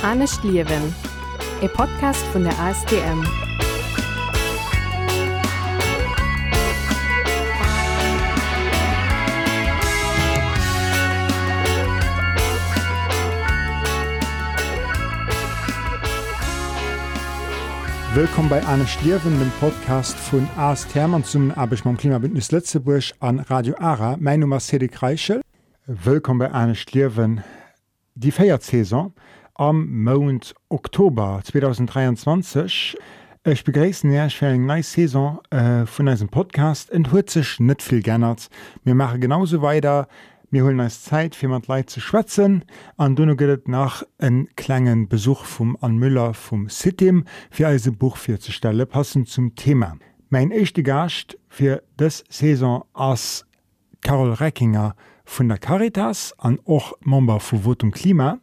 Anne Schliewen, e Podcast vun der ASDM. Willkommen bei Anne Schliewen, dem Podcast von AS Thermann zum Abechmann Klimabündnis Lettzeburg an Radio Ara. Mein Name ist Cedric Reichel. Willkommen bei Anne Schliewen. Die Feiertsaison am Monat Oktober 2023. Ich begrüße euch für eine neue Saison äh, von diesem Podcast. Und hat sich nicht viel geändert. Wir machen genauso weiter wir holen uns Zeit für mit Leuten zu schwätzen. Und dann geht es nach einem kleinen Besuch vom An Müller vom Sitim für ein Buch vorzustellen, passend zum Thema. Mein erster Gast für das Saison ist Carol Reckinger von der Caritas und auch Member von Votum Klima.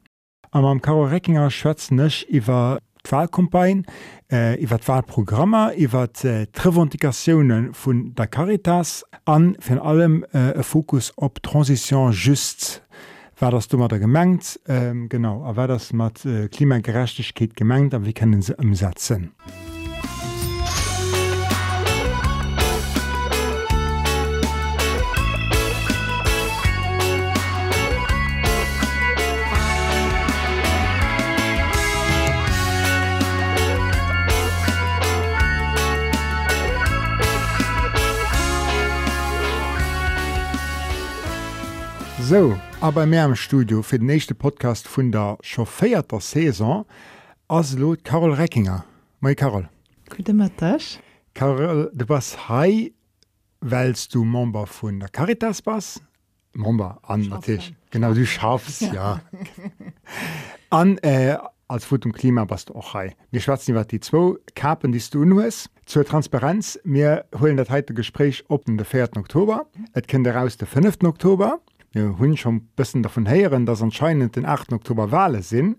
Am am Karo Reckinger schwëtz nech iwwer Wahlkomagne, äh, iwwer Wahlprogrammer, iwwer äh, Trevendikationen vun der Caritas an fir allem äh, Fokus op Transition just. War das dummer der gemengt? Ähm, genau. Awer das mat äh, Klimagerechtigkeit gemengt, a wie kennen se umsetzen? Mhm. So, aber mehr im Studio für den nächsten Podcast von der chauffeierter Saison als Lot Carol Reckinger. Moi Carol. Guten Mittag. Carol, du bist hier, weil du Member von der Caritas bist. Member an natürlich. Genau, du schaffst, ja. ja. an, äh, als Foto und Klima bist du auch hier. Wir schwatzen über die zwei Kapen, die du nur hast. Zur Transparenz, wir holen das heute Gespräch ab den 4. Oktober. Es kommt raus den 5. Oktober ja, hunn schon bëssen davon heieren, dats anscheinend den 8. Oktober Wale sinn.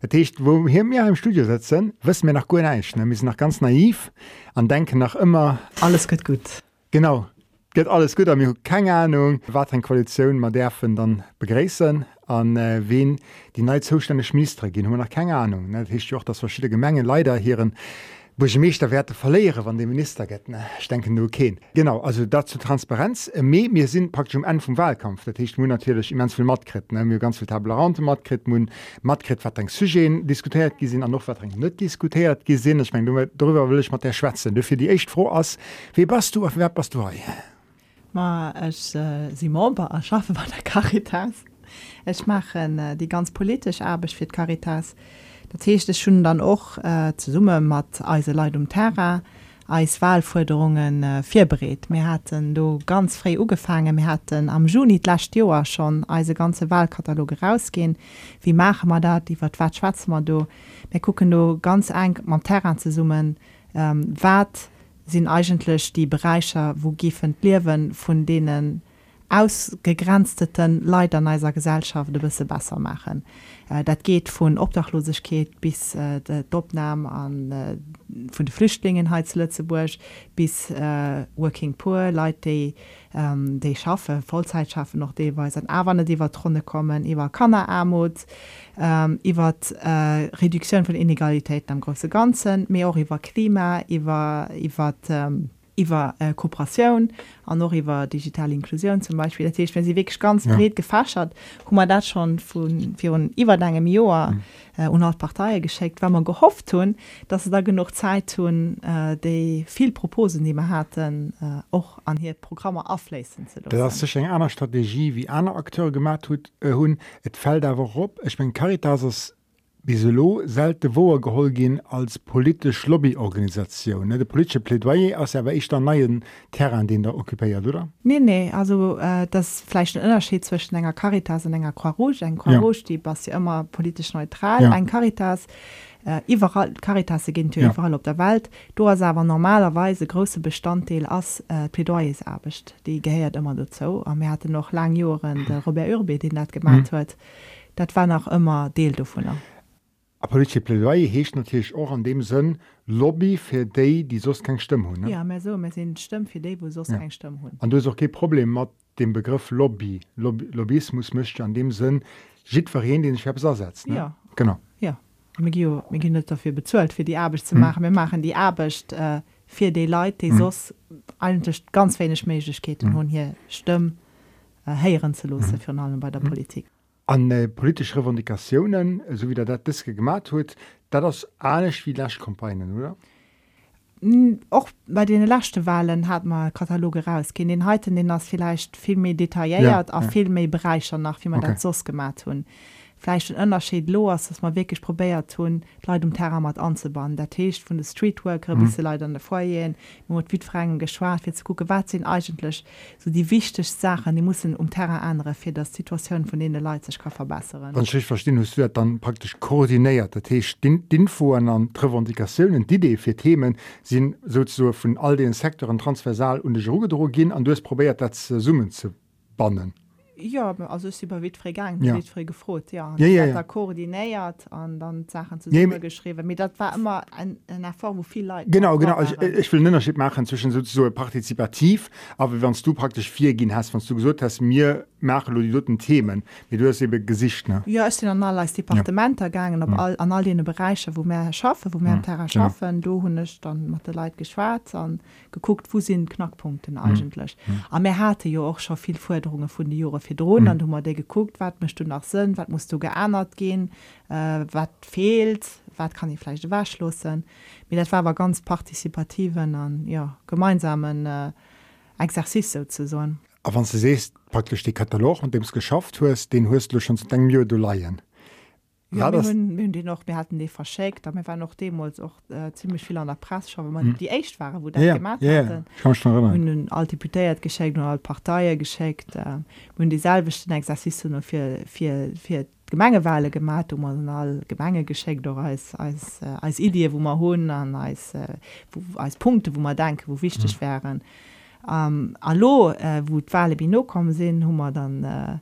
Etcht wo hier mir im Studio sitzen, wissen mir nach gut neich mis nach ganz naiv an denken nach immer alles geht gut. Genau geht alles gut mir keine Ahnung wat en Koalition ma derfen dann begräessen an äh, wen die neue Zustände schmiestre gin hun nach keine Ahnung. Hicht auch das verschiedene Gemengen leider hierieren wo ich mich der Werte verliere, wann der Minister geht. Ne? Ich denke nur okay. Genau, also dazu Transparenz. Äh, wir sind praktisch am Ende vom Wahlkampf. Das heißt, wir natürlich immens viel Matkrit. Ne? Wir ganz viel Tablerante Matkrit, wir Matkrit, was ein Sujet diskutiert gesehen, und noch was nicht diskutiert gesehen. Ich meine, darüber will ich mit der schwätzen. Dafür die echt froh aus. Wie bist du, auf wer bist du hier? Ma, ich äh, Simon, arbeite bei der Caritas. Ich mache äh, die ganz politische Arbeit für die Caritas. Dat heeschte schon dann och äh, ze summe mat Eise Leiit um Terra als Wahlforderungen äh, firbereet. Wir hatten do ganz frei ugefangen, wir hatten am Juni lacht Joer schon als ganze Wahlkataloge rausgehen. Wie machen wir dat, die wat wat schwarz man? Wir gucken do ganz eng man Terra zu summen, ähm, wat sind eigentlich die Bereiche, wo giffen Liwen von denen ausgegrenzteten an eiser Gesellschaft de bisse besser machen. Äh, dat geht vun Obdachlosigkeit bis äh, de Dopnam an äh, vun de Flüchtlingen he Lützeburg bis äh, working poor Leute die, ähm, die schaffe Vollzeit schaffen noch deweis an Awanne die wat tronne kommen iwwer Kannerarmut ähm, iwwer äh, Reduktion von Inegalitäten am große ganzen mé auch iwwer Klima iwwer iwwer ähm, iwwer äh, Kooperationun an noch iwwer digitale Inklusion zum Beispiel das heißt, wenn sie wirklich ganz ja. bret gefaschert hu man dat schon vun iwwer engem Joer mhm. äh, un Partei geschickt wenn man gehofft hun dass da genug Zeit hun äh, de viel Proposen die man hatten och äh, an hier Programme afleessen eng einer Strategie wie einer Akteur gemacht hun äh, et fällt dawer op ich bin Caritas biselo selte woer geholl gin als polisch Lobbyorganisation de politische Plädoyer ass erwer ich der neien Terran den der okupéiert oder? Nee nee also äh, das fleisch den Unterschied zwischen enger Caritas und enger Croix eng Croix ja. die bas ja immer politisch neutral ja. ein Caritas äh, überall Caritas gin ja. überall op der Welt do awer normalerweise große Bestandteil ass äh, Plädoyers die geheiert immer dazu am mir hatte noch lang Joren der Robert Urbe den dat gemacht huet mhm. dat war noch immer Deel davon. A politische Plädoyer hecht natürlich auch an dem Sinn Lobby für die, die sonst keine Stimme haben. Ne? Ja, mehr so, wir sind Stimme für die, die sonst ja. keine Stimme haben. Und du hast auch kein Problem mit dem Begriff Lobby. Lobby Lobbyismus möchte an dem Sinn jeder den ich ersetzen. Ne? Ja. Genau. Ja. wir gehen- nicht dafür bezahlt für die Arbeit zu Mhm. machen wir machen die Arbeit äh, für die Leute die Mhm. sonst eigentlich ganz wenig Möglichkeiten Mhm. haben hier Stimmen äh, hören zu lassen für allem bei der Politik An äh, politische Revendikationen, äh, so wie der dat Diske gemacht huet, dat das alles wie Lashkampagnen, oder? Auch bei den letzten Wahlen hat man Kataloge rausgehen den heute den das vielleicht viel mehr detailliert Ja, auch ja. viel mehr Bereiche nach wie man Okay. das so gemacht haben vielleicht ein Unterschied los dass man wirklich probiert tun Leute um Terra mat anzubauen. Der Tisch von der Streetworker Mhm. bis Leute an der Feuer mit Fragen geschwar für zu gucken was sind eigentlich so die wichtigsten Sachen die müssen um Terra andere für das Situation von denen Leute sich kann verbessern. Wenn ich verstehen hast du das dann praktisch koordiniert. Die die Infoen an die Revendikationen die Idee für Themen sind sozusagen von all den Sektoren transversal und die Ruhe gehen und du hast probiert das äh, Summen zu bannen Ja, also ist über Witfrei gegangen, Ja. ja. Witfrei gefroht, ja. Ja, ja, ja. er koordiniert und dann Sachen Ja, zusammen mir- geschrieben. Mir das war immer ein, ein Erfahrung, wo viele Leute Genau, genau. Also, waren. ich, ich will einen Unterschied machen zwischen so, so partizipativ, aber wenn du praktisch vier gehen hast, wenn du gesagt hast, mir machen die dort Themen, wie du hast eben Gesicht, ne? Ja, ich bin an alle Departementer ja. gegangen, ob all, an all den Bereichen, wo wir schaffen, wo wir Ja, am Terra genau. schaffen. Da habe ich dann mit den Leuten geschwätzt und geguckt, wo sind Knackpunkte eigentlich. Aber wir hatten ja auch schon viele Forderungen von den Jahren für Drohnen. Dann haben wir die geguckt, was möchtest du noch Sinn, was musst du geändert gehen, äh, was fehlt, was kann ich vielleicht wegschlossen. Mir das war aber ganz partizipativen und ja, gemeinsamen äh, Exerzice sozusagen. Aber wenn du siehst, praktisch den Katalog, und dem es geschafft hast, den hast du schon seit einem Jahr du leihen. Ja, War wir, haben, wir, haben die noch, wir hatten die verschickt, aber wir waren noch damals auch äh, ziemlich viel an der Presse, schon, weil man die echt waren, wo das Ja, ja, gemacht ja, ja. hatten. Ich kann mich noch Wir erinnern. haben alle Deputiert geschickt und alle Parteien geschickt. Äh, wir haben dieselben Exerzice noch für, für, für die Gemengewahlen gemacht, und wir haben alle Gemenge geschickt, auch als, als, äh, als Idee, wo wir haben, und als, äh, wo, als Punkte, wo wir denken, wo wichtig mhm. wären. Ähm, allo, äh, wo die Wahlen bin gekommen sind, haben wir dann äh,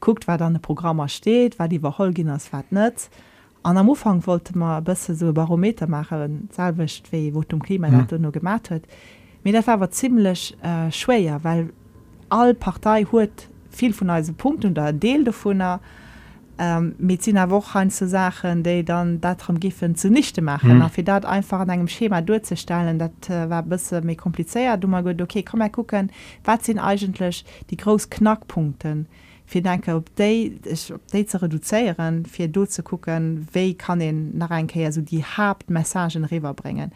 geguckt, was dann im Programm steht, was die ist, was nicht. Und am Anfang wollte man ein bisschen so Barometer machen, selbst wie, wo zum Klima mhm. noch gemacht hat. Mir das war ziemlich äh, schwer, weil alle Partei hat viel von unseren Punkten oder ein Teil davon ähm, mit seiner Woche zu Sachen, die dann darum gehen, zunichte machen. Mhm. Für das einfach an einem Schema durchzustellen, das äh, war ein bisschen mehr kompliziert. Du gut, okay, mal gucken, was sind eigentlich die großen Knackpunkte? Für denke, ich- ob die zu reduzieren, für dort zu gucken, wie kann ich nach einkehr so die Hauptmessagen rüberbringen.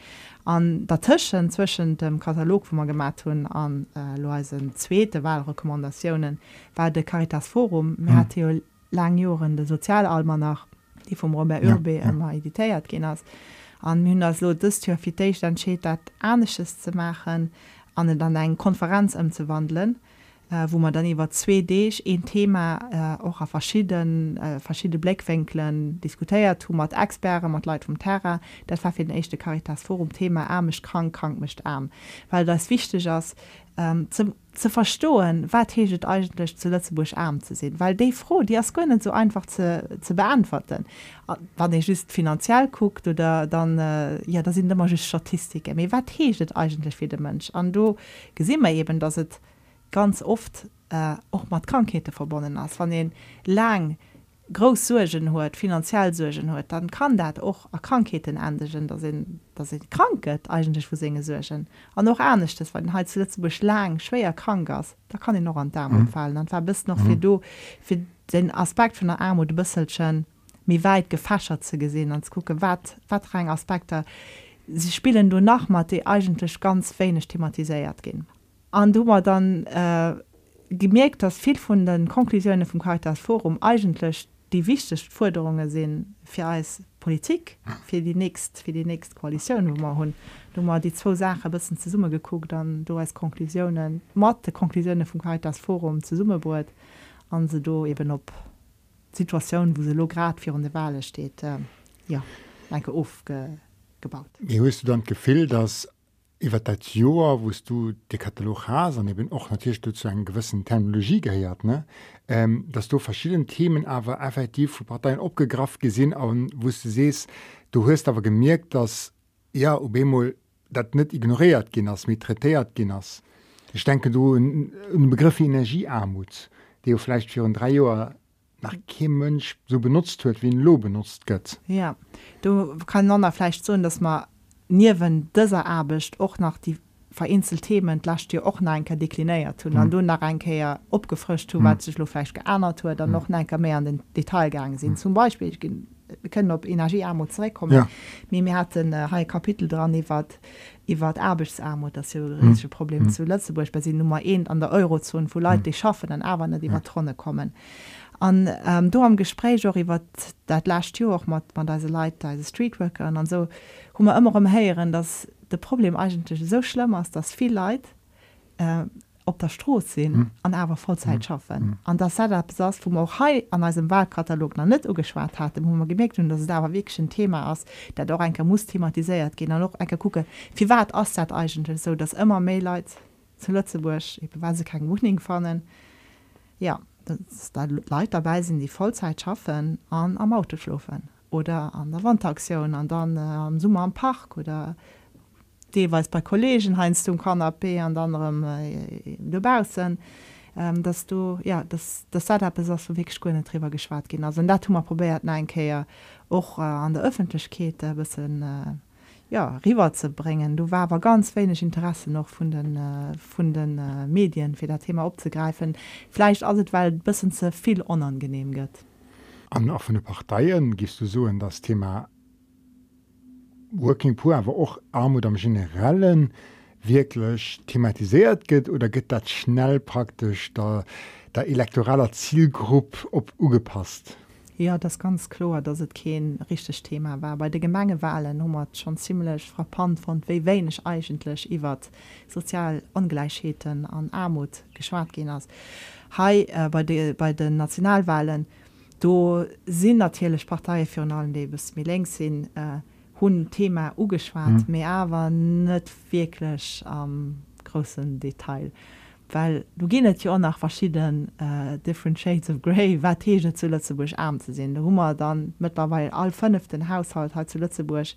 An dazwischen, zwischen dem Katalog, den wir gemacht haben, an äh, unseren zweiten Wahlrekommendationen, war der Caritas Forum. Wir Mhm. hatten ja lange Jahre den Sozialalmanach, die vom Robert Ja, Urbe ja. gehen hast. Und wir haben das so, das Jahr für dich entschieden, das Ähnliches zu machen, und dann eine Konferenz umzuwandeln äh, wo man dann über zwei Dich ein Thema äh, auch auf verschiedenen äh, verschiedene Blickwinkeln diskutiert hat mit Experten, mit Leuten vom Terra. Das war für den ersten Caritas Forum Thema arm ist krank, krank ist arm. Weil das wichtig ist, ähm, zu, zu verstehen, was heißt eigentlich zu Lützeburg arm zu sein. Weil die froh, die ist gar nicht so einfach zu, zu beantworten. Äh, Wenn ich just finanziell guckt oder dann, äh, ja, das sind immer Statistiken. Aber was heißt eigentlich für den Mensch? Und du sehen wir eben, dass es ganz oft äh, auch mit Krankheiten verbunden ist. Wenn den lang groß Sorgen hat, finanziell Sorgen hat, dann kann das auch an Krankheiten enden, dass ihn, dass ihn krank ist, eigentlich für seine Sorgen. Und auch Ernstes, wenn halt zuletzt lang schwer krank ist, da kann ihn noch an den Darm mhm. fallen. Dann war bis noch mhm. für, du, für den Aspekt von der Armut ein bisschen mehr weit gefächert zu gesehen und zu gucken, was für Aspekte sie spielen du nach mal die eigentlich ganz wenig thematisiert gehen an du mal dann äh, gemerkt dass viel von den Konklusionen vom Caritas Forum eigentlich die wichtigsten Forderungen sind für als Politik für die nächst für die nächste Koalition wo man hun du mal die zwei Sachen ein bisschen zur Summe geguckt du als Konklusionen Mathe Konklusionen vom Caritas Forum zur Summe bohrt an sie du eben ob Situation wo sie grad für eine Wahl steht äh, ja aufgebaut Wie hast du dann gefehl, dass über das Jahr, wo du den Katalog hast, und eben auch natürlich zu einer gewissen Terminologie gehört, ne, ähm, dass du verschiedene Themen aber effektiv von Parteien abgegriffen gesehen und wo du siehst, du hast aber gemerkt, dass ja, ob einmal das nicht ignoriert gehen hast, mit gehen hast. Ich denke, du, ein Begriff Energiearmut, der vielleicht für ein drei Jahre nach kein Mensch so benutzt wird wie ein Lo benutzt geht ja du kann nonner vielleicht so dass man niewen dieser Abcht auch nach die vereinzelt Themen lasst dir auch neinke deklinéiert tun. An du nach einkeier opgefrischt mhm. wat sich fleisch geändert hue dann noch neinke mehr an den Detailgang sind zum Beispiel wir können op Energiearmut zurückkommen. Ja. mir mir hat ein äh, Kapitel dran iwwer iwwer Erbesarmut das ja ein riesige Problem zu Lützeburg bei sie Nummer 1 an der Eurozone wo Leute die schaffen dann aber nicht die Tronne kommen. An ähm, du am Gespräch auch iwwer dat last Jahr auch mat man diese Leute diese Streetworker an so hu man immer umheieren dass de Problem eigentlich so schlimm ist dass viel Leid äh, op der Stroß sinn an awer Vollzeit schaffen. An der Setup sass wo auch hei an als Wahlkatalog na net ugeschwart hat, wo man gemerkt hun, dawer wirklich ein Thema ass, der doch enke muss thematisiert gehen noch enke gucke wie wat ass dat eigentlich so dass immer me Leiit zu Lützeburg weil se kein Wuning fannen. Ja dass da Leiit dabei sind die Vollzeit schaffen an am Auto schlufen oder an der Wandaktion an dann äh, am Summer am Park oder deweils bei Kollegen heinst du Kanapé an anderem äh, dubausen ähm, dass du ja das das Setup ist auch wirklich gut drüber geschwar gehen also da man probiert einkeier auch äh, an der Öffentlichkeit ein bisschen äh, ja river zu bringen. Du war aber ganz wenig Interesse noch von den äh, von den äh, Medien für das Thema abzugreifen. Vielleicht also weil ein bisschen zu viel unangenehm geht an offene Parteien gehst du so in das Thema Working Poor aber auch Armut am generellen wirklich thematisiert geht oder geht das schnell praktisch da der elektoraler Zielgruppe op ugepasst Ja das ganz klar dass es kein richtig Thema war. Bei der Gemengewahlen Nummer schon ziemlich frappant von wie wenig eigentlich iwwer sozial Ungleichheiten an Armut geschwar gehen hast Hai äh, bei de, bei den Nationalwahlen do sind natürlich Partei für allen Lebens mir längst sind äh, hun Thema ugeschwart mir aber net wirklich am großen Detail. Weil du genet ja nach verschiedenen äh, different shades of Grey wat zu Lützeburg arm zu sehen da Hummer dann mittlerweile all fünften Haushalt hat zu Lützeburg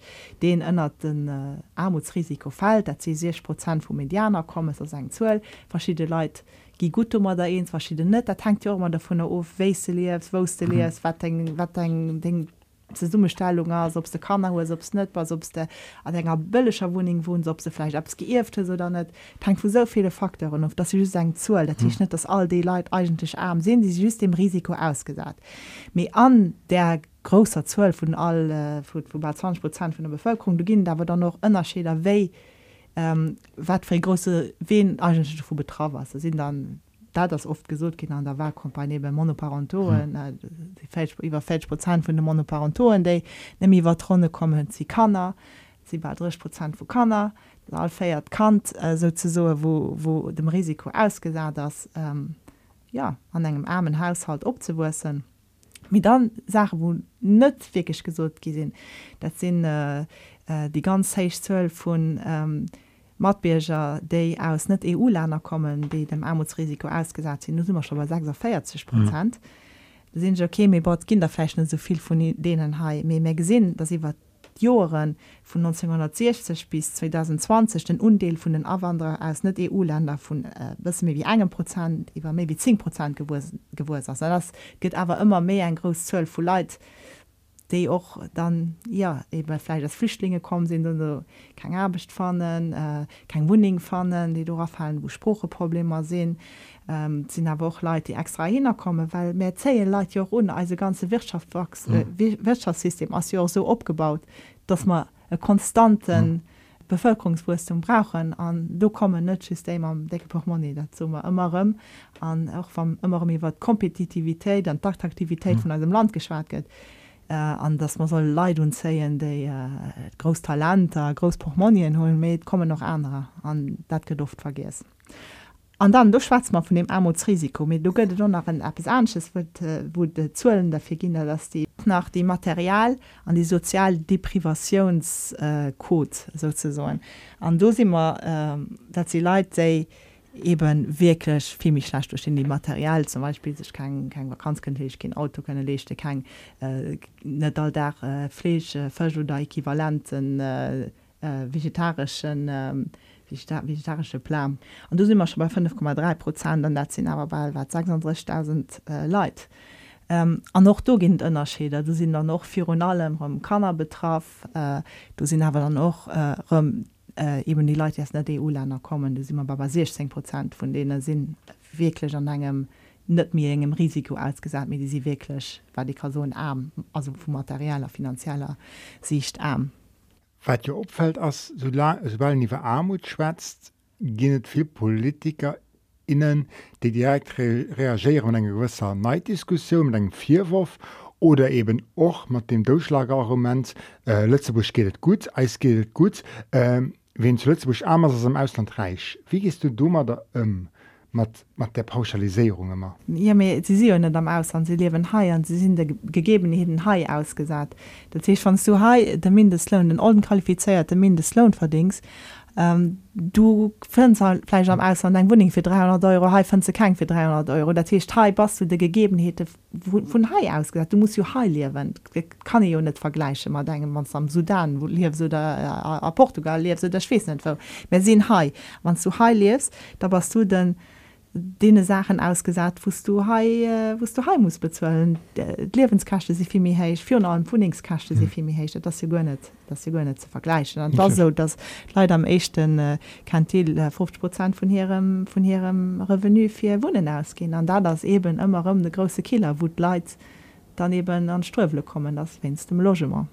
den ändert den äh, Armutsrisiko fällt dat sie 60 Prozent vom Medianer kommen so sagen 12 verschiedene Leute gi gut um da eens verschiedene net da tankt ja immer davon auf we liefst wo du liefst wat wat dein ze Summestellung ass ob de kann obs net was obs der an enger bëllescher Wuning wohn ob se vielleicht abs geirft oder net. Tank vu so viele Faktoren auf dat sie seg zu dat ich net dass all die Leute eigentlich arm sind die just dem Risiko ausgesat me an der großer 12 von all äh, von, von bei 20 Prozent von der Bevölkerung du ginn da war dann noch ënnerscheder wei ähm, wat für große wen eigentlich vu betra was sind dann da das oft gesot gin an der Wahlkompanie bei Monoparentoren hm. iwwer 40 Prozent vun de Monoparentoren déi nem iwwer tronne kommen sie kannner sie bei 30 Prozent vu kannner feiert kant äh, so so wo, wo dem Risiko ausgesagt das ähm, ja an engem armen Haushalt opwussen mit dann Sache wo net wirklich gesot gesinn dat sind äh, äh, die ganz heich 12 von ähm, Matbierger déi aus net EU-Länder kommen, déi dem Armutsrisiko ausgesat sind immer schon bei 46 Prozent. Mhm. sind okay méi bord Kinderfächen soviel vun denen ha méi mé gesinn, dat iwwer Joren vun 1960 bis 2020 den Undeel vun den Awanderer aus net EU-Länder vun äh, bis mé wie engem Prozent iwwer méi wie 10 Prozent gewur. Das gët awer immer méi en gros 12 vu Leiit die auch dann ja eben vielleicht das Flüchtlinge kommen sind und so kein Arbeit fannen äh, kein Wuning fannen die darauf fallen wo Sprucheprobleme sehen ähm, sind aber auch Leute die extra hinkommen weil mehr zählen Leute ja auch ohne also ganze Wirtschaft wächst, äh, Wirtschaftssystem ist ja auch so abgebaut dass man einen konstanten mhm. Bevölkerungswurstum brauchen an du kommen net System am Deckelportmoni dazu immer an auch vom immer über Kompetitivität an Dachtaktivität mhm. von einem Land geschwar geht äh, an dass man soll leid und zeien de äh, großtalenter großprochmonien holen mit kommen noch andere an dat geduft vergis an dann du schwarz mal von dem armutsrisiko mit du du nach Appsches wird äh, wo de zuelen der verginne dass die nach die material an die sozialdeprivationscode äh, sozusagen. An du immer äh, dat sie leid se eben wirklich viel mich schlecht durch in die Material zum Beispiel sich kein, kein Vakanzkönnte ich kein Auto keine Lechte kein äh, äh, Fleisch äh, oder äquivalenten äh, äh, vegetarischen äh, vegetarische Plan. Und du sind immer schon bei 5,3 Prozent und das sind aber bei 36.000 äh, Leute. Ähm, an noch do ginint ënnerscheder du sind dann noch Fionalem rum Kanner betraff äh, du sind aber dann noch äh, äh, eben die Leute aus der EU-Länder kommen du sind immer bei 16 Prozent von denen sind wirklich an engem net mir engem Risiko ausgesagt mir die sie wirklich war die Person arm also vu materieller finanzieller Sicht arm. Wat dir opfällt as so sobald nie Armut schwätzt ginet viel Politiker innen die direkt re reagieren en gewisser Neiddiskussion mit engem Vierwurf oder eben och mat dem Durchschlagargument äh, Lützeburg geht gut Eis geht gut äh, wen zu Lützeburg armer als im Ausland reich wie gehst du dummer da um? mat mat der Pauschalisierung immer. Ja, sie am aus sie leben hai an sie sind der gegebenheiten hai ausgesat. Dat van so hai der Mindestlohn den alten qualifiziert der Mindestlohn verdings ähm, du fleisch am aus an dein Wuing für 300 Euro ze kein für 300 Euro. Der Tisch bas du de gegebenhete vun hai ausgesat du musst jo hai liewen kann jo net vergleiche mal denken man am Sudan wo lief so der äh, Portugal lief so der Schwe net sinn hai. Wann du hai liefst da was du denn dene Sachen ausgesagt wost du hei äh, wost du he muss bezwellen lebenwenskachte sie vielmi heich für allen Funingskachte sie vielmi heich dat sie gonet dat sie gonet zu vergleichen. An da so das leider am echten äh, kann til äh, 50 Prozent von ihrem von ihrem revenu fir wohnen ausgehen. An da das eben immer um de große killer wo leid daneben an ströle kommen das wennst dem logement.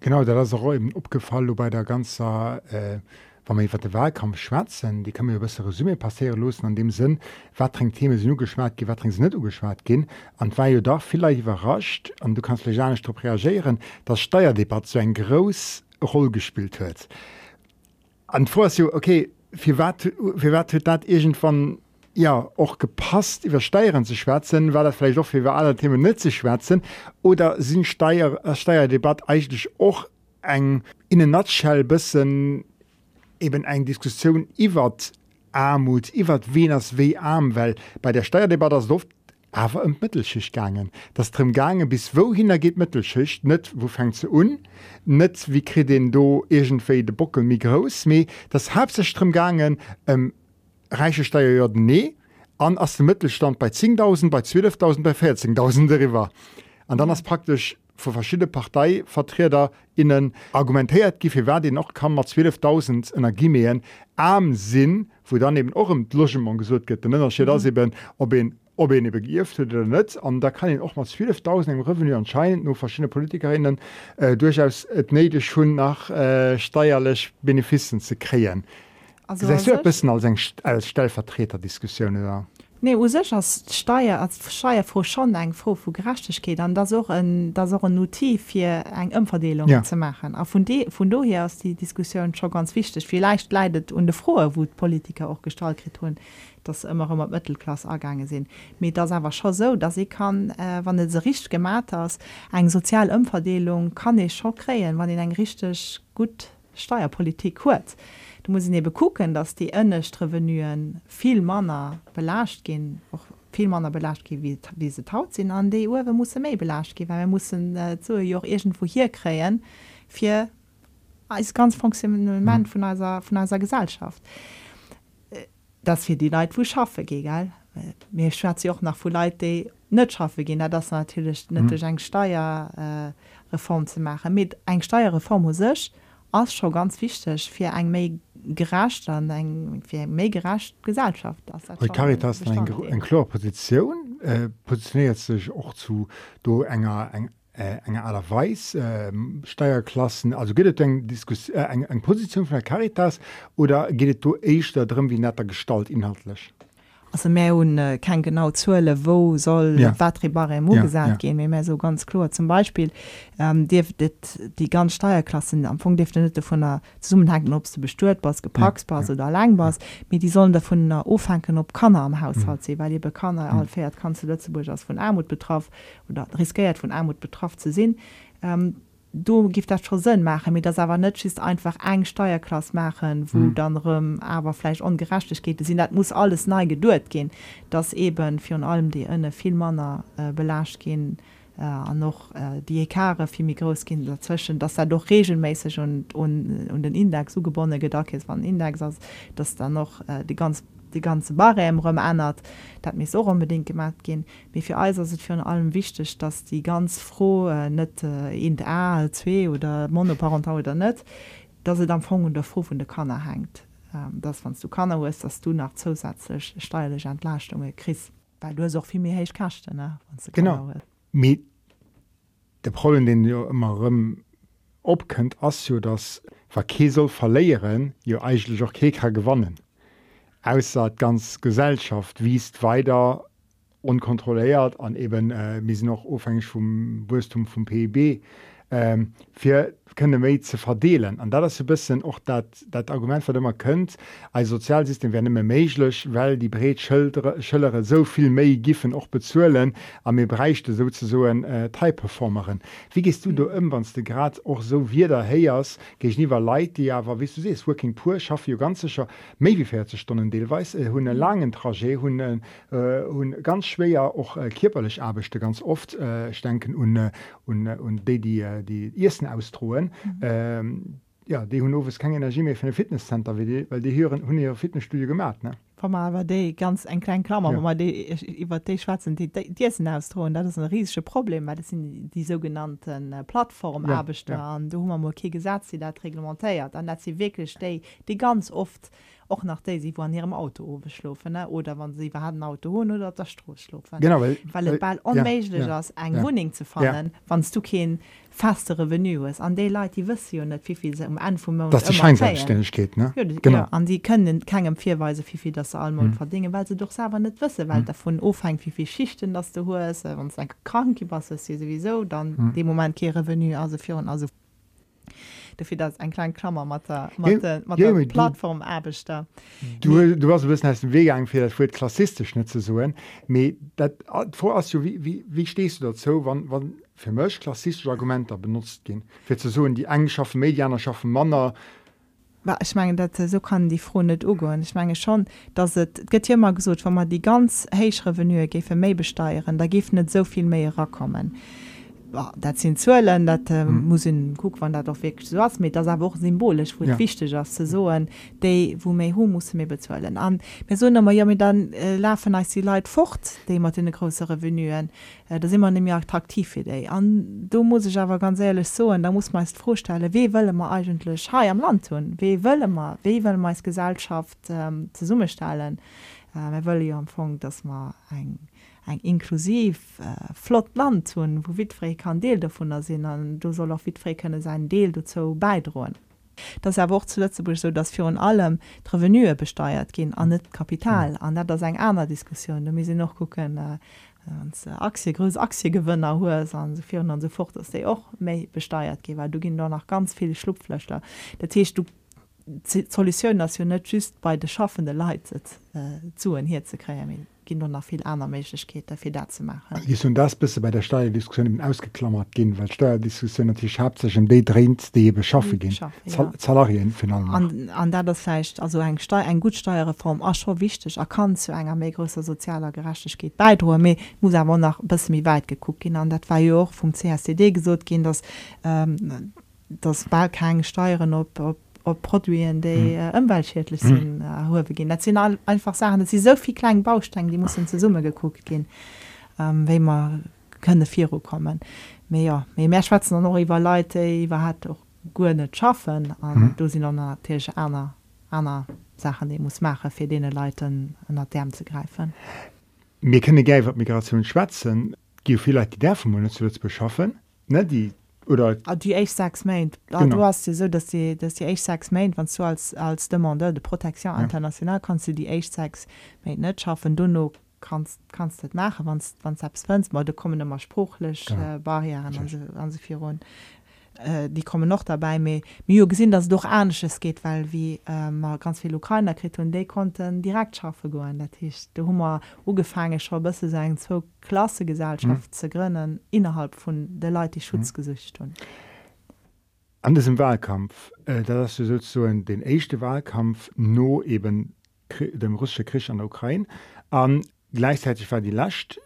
Genau da das eben opgefallen bei der ganze äh Wa man iwwer de Wahlkampf schwatzen, die kann mir bessere Summe passerieren losen an dem Sinn watring Themen sie nu geschwert gi watring net ugeschwart gin an war jo doch vielleicht überrascht an du kannst leganisch trop reagieren, dat Steuerdebat so ein gros roll gespielt huet. An vor okay wie wat huet dat egent van ja och gepasst iwwer Steieren zu schwärzen, war dat vielleicht doch wie alle Themen net zu schwärzen oder sind Steier äh, Steuerdebat eigentlich och eng in den Natschall bisssen eben eng Diskussion iwwer Armut, iwwer Veners we arm, well bei der Steuerdebatte das Luft aber im Mittelschicht gangen. Das drin gange bis wohin er geht Mittelschicht net wo fängt ze un net wie kre den do egentfe de Buckel mi groß me das hab se drin gangen ähm, reiche Steuerjorden nee an as dem Mittelstand bei 10.000 bei 12.000 bei 14.000 darüber. an dann hast praktisch vu verschiedene Parteivertreter innen argumentiert gifir wer noch kann mat 12.000 Energiemeen am sinn, wo dann eben auch im Logement gesot get mhm. ob ihn, ob begift oder net an da kann auch mal 12.000 im Revenu anscheinend nur verschiedene Politikerinnen äh, durchaus et neide schon nach äh, steierlech Benefizen zu kreen. Also, bisschen als, als Stellvertreterdiskussion. Ja. Nee wo sech as Steier als Scheier vor schon eng vor vu gerachtech geht an da ein, da ein Notiv fir eng Ömverdelung ja. ze machen. A von vun do her aus die Diskussion schon ganz wichtig. Vielleicht leidet und de frohe wo Politiker auch gestaltkrit hun das immer immer Mittelklasse ergange sinn. Mit das einfach schon so, dass ich kann äh, wann se rich gemat hast eng Sozialumverdelung kann ich schon kreen, wann den eng richtig gut Steuerpolitik kurz du musst ne gucken dass die ënnecht revenuen viel manner belascht gin och viel manner belascht gi wie wie se taut sinn an de Uwe muss méi belascht gi wir muss äh, zo joch egent wo hier kreien fir als ganz funktionament von eiser von eiser Gesellschaft. Äh, das fir die Leiit wo schaffe gegal mir schwer sie auch nach Leiit de net schaffe gin das natürlich net mhm. eng Steuerreform äh, zu machen. Mit eng Steuerreform muss sech as schon ganz wichtig fir eng méi geracht an eng fir méi geracht Gesellschaft Caritas eng Chlorposition äh, positioniert sech och zu do enger eng äh, enger allerweis äh, Steierklassen also gehtt eng äh, eng eng Position von der Caritas oder gehtt du eich da drin wie netter Gestalt inhaltlich also mehr und äh, kein genau zuelle wo soll ja. watbare Mo ja, gesagt ja. gehen mehr so ganz klar zum Beispiel ähm, die, die, ganz Steuerklassen am Anfang definierte von der Summenhängen ob du bestört was gepackbar ja, ja. oder lang was mit die sollen davon aufhängen ob kann am Haushalt mhm. sie weil die bekannt mhm. fährt kannst du Lützeburg aus von Armut betroffen oder riskiert von Armut betroffen zu sehen ähm, du gift dat schon sinn machen mit das aber net ist einfach eng Steuerklasse machen wo mhm. dann rum aberfleisch ungerechtig geht sind dat muss alles nei geduld gehen das eben für allem die ënne viel manner äh, belascht gehen äh, noch äh, die Ekare viel Mikroskind dazwischen dass er doch regelmäßig und und, und den Index so gebonne gedacht ist wann Index dass da noch äh, die ganz die ganze Barem rum ändert dat mis auch unbedingt gemacht gehen. Wie für Eiser sind für allem wichtig dass die ganz froh äh, net äh, in der A2 oder monoparental oder net dass sie dann von der froh von der Kanne hängt. Ähm, das wann du kann ist dass du nach zusätzlich steuerliche Entlastungen christ weil du auch viel mehr heich kachte ne genau. Mit der Problem den du immer opkennt as jo das Verkesel verleieren jo eigentlich auch Keker gewonnen ausser ganz Gesellschaft wiest weiter unkontrolliert an eben äh, mis noch ofhängig vom Wustum vom PIB ähm, fir kënne méi ze verdeelen. an dat se bisssen och dat, dat Argument wat immer kënnt als Sozialsystem werden immer méiglech, well die Breetschëllere soviel méi giffen och bezuelen a mir breichte so so en äh, Teilperformeren. Wie gest du do ëmwannste Grad och so wie der héiers geich Leiit, die awer wie du sees Working pur schaffe jo ganzecher méi wie 40 Stunden deelweis äh, hunn e langen Trajet hun äh, hun ganz schwéier och äh, kiperlech abechte ganz oft äh, denken un un déi die, die, die ersten austroen Mhm. Ähm, ja, die hun nowes keine Energie mehr für ein Fitnesscenter wie die, weil die hören hun ihre Fitnessstudio gemacht ne war die ganz ein klein Klammer ja. über die schwarzen die, die, die ausdrohen das ist ein riesige Problem weil das sind die sogenannten äh, Plattform ja, ja. du Gesetz die dat reglementiert an dat sie wirklich die, die ganz oft auch nach der sie wo an ihrem Auto beschlofen oder wann sie haben Auto hun oder der Stroß schlufen genau weil, weil, weil, weil unmöglich ja, ja, ein ja. Wohnung zu fallen ja. wann du kein faste Revenu ist an die Leute die wissen nicht wie viel sie um an dass die Scheinselbstständig geht ne ja, genau ja, an die können keinem vierweise wie viel das allem mhm. verdienen weil sie doch selber nicht wissen weil mhm. davon aufhängt wie viel Schichten dass du hast wenn es ein krank was ist sowieso dann mhm. dem Moment kein Revenu also führen also dafür das ein klein Klammer mit der, mit ja, der, mit ja, der Plattform erbecht da du, du hast wissen den Weg für das klassistisch nicht zu suchen vor wie, wie, wie stehst du dazu wann wann für Mch klassische Argumenter benutzt gehen für zu suchen die eigenschaffen Mediener schaffen Männer ich meine dat so kann die froh net ugo ich meine schon dass het get immer gesucht wenn man die ganz heich revenue gefe me besteieren. Da gif net soviel mehr rakommen dat sind zuelen dat äh, mm. muss gu wann dat doch weg so was mit das auch symbolisch wo ja. wichtig as ze so de wo méi hu muss mir bezuelen an mir so ja mit dann äh, laufen als die Leiit fort de mat in große revenuen äh, da immer nem attraktiv für de an du muss ich aber ganz ehrlich so da muss meist vorstellen wie wëlle man eigentlich ha am land tun wie wëlle man wie will meist Gesellschaft ähm, ze summe stellen? Äh, wëlle ja empfang dass man eng eng inklusiv äh, flott Land hun wo witré kann Deel davon ersinn an du soll auch witré könne sein Deel dazu beidrohen. Das er auch zuletzt so dass für an allem Revenue besteuert gehen an net Kapital an ja. das eng einer Diskussion da sie noch gucken äh, äh Aktie gröe Aktiegewinner hohe so so fort dass auch méi besteuert ge weil du gin da nach ganz viele Schlupflöchter der Tisch du Solution dass net just bei de schaffende Leiit äh, zu hier zu kreieren gin noch viel aner Mechkeet dafir dat ze machen. Gi hun das bisse bei der Steuerdiskussion ausgeklammert gin, weil Steuerdiskussion hab sech um dé drint de beschaffe gin Salarien final. An der das fecht also eng Steu eng gut Steuerreform as wichtig er kann zu enger mé grosser sozialer Gerechtegkeet beidro mé muss awer nach bis mi weit geguckt gin an dat war jo auch vum CSD gesot gin dass ähm, das Balkang steuern op op op Produien déi ëmweltschädlich mm. sinn howe gin. National einfach sagen, sie sovi klein Baustein, die muss ze Summe geguckt gin, ähm, wéi man kënne Viro kommen. méi ja, méi Meer Schwezen an noch iwwer Leiite iwwer hat och go net schaffen an mm. do sinn an natürlichsche aner aner Sachen die muss mache fir dee Leiiten an der Därm ze greifen. Mir kënne geiw Migration schwatzen, gi vielleicht die Derfen zu beschaffen ne die oder die ich sechs meint du hast so dass die dass die sechs meint wann du als als demande de protection ja. international kannst du die ich sechs net schaffen. Du nur kannst kannst dat machen wann wann selbst wenn mal du kommen immer spruchlich äh, barrieren an sie, an sie äh, die kommen noch dabei mir mir gesinn dass doch ernstches geht weil wie äh, mal ganz viel Ukrainerkrit und die konnten direkt schaffe go der Tisch der Hummer ugefangen schon bis sagen zo klasse Gesellschaft mhm. zu grinnen innerhalb von der Leute die Schutzgesicht und an diesem Wahlkampf äh, da hast du so den echte Wahlkampf nur eben dem russische Krisch an der Ukraine. An gleichzeitig war die lascht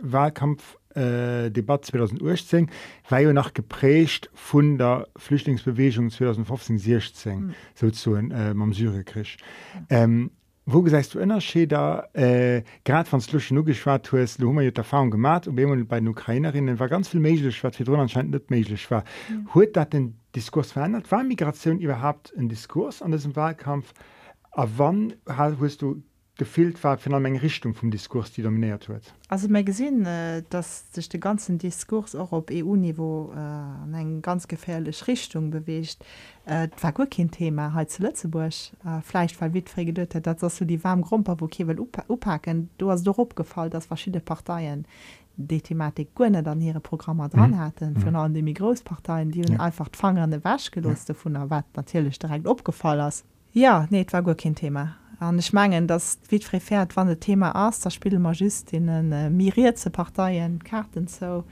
Wahlkampf äh, Debatte 2010 war ja nach geprägt von der Flüchtlingsbewegung 2015 16 mhm. so zu äh, am. Mhm. Ähm, wo gesagt du Unterschiede äh, gerade von geschwart hast du hast ja Erfahrung gemacht und bei den Ukrainerinnen war ganz viel möglich was für anscheinend nicht möglich war ja. hat das den Diskurs verändert war Migration überhaupt ein Diskurs an diesem Wahlkampf aber wann hast du gefehlt war von einer Richtung vom Diskurs die dominiert wird also mir gesehen äh, dass sich den ganzen Diskurs auch auf EU-Niveau äh, an eine ganz gefährliche Richtung bewegt äh, war gut kein Thema halt zu Lützeburg äh, vielleicht weil wit gedeutet dass du die warmen Grumper wo uppacken du hast doch abgefallen dass verschiedene Parteien die Thematik Gunne dann ihre Programme dran mhm. hatten mhm. von allem die Großparteien die ja. einfach fangerne Wäsch geloste ja. von der Welt natürlich direkt abgefallen ist ja nee war gut kein Thema an ich mangen das wie fährt wann de Thema ass da spiel man just in den äh, mirierte Parteiien karten so.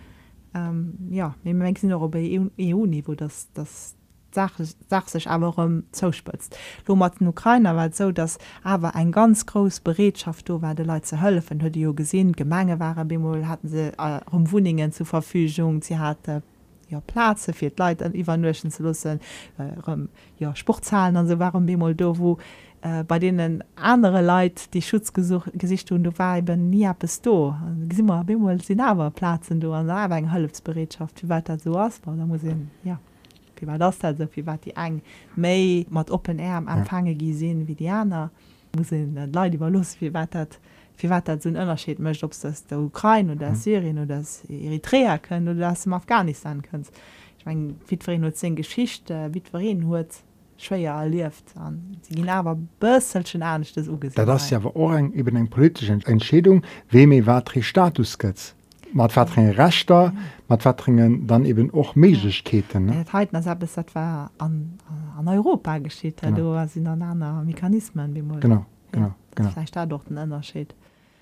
Ähm, ja sinn bei EU-Niveau das das sag sich aber um zuspitzt. Lo mat den Ukraine war so dass aber ein ganz groß Beredschaft do war de Leute ze hölle von hue gesinn Gemenge waren bemol hatten se äh, umwohningen zur Verfügung sie hatte ja Plaze fir Leiit an Iwerschen ze lussen äh, um, ja Sportzahlen an so waren bemol do wo Äh, bei denen andere Leid die Schutzgesicht und du. War eben nie bist du sind aber Platzen du an eng Halfsberedschaft wie weiter so aus war da muss ich, ja. Wie war das also wie war die eng May mat open Air am empfange ja. gesehen wie Diana muss Leute war los wie weiter wie weiter so Unterschied möchte ob das der Ukraine oder mhm. Syrien oder das Eritrea können oder das im Afghanistan kannst ich mein, wie nur zehn Geschichte wie hurt schwéier erlieft an. Awer bësselschen ernst uge das ja war eng eben eng politische Entschädung we méi watri Status gëtz. Mat watringen rechter mat watringen dann eben och meigketen as dat war an an Europa geschiet do sinn an aner Mechanismen wie genau genau genau. da doch den ënnerscheet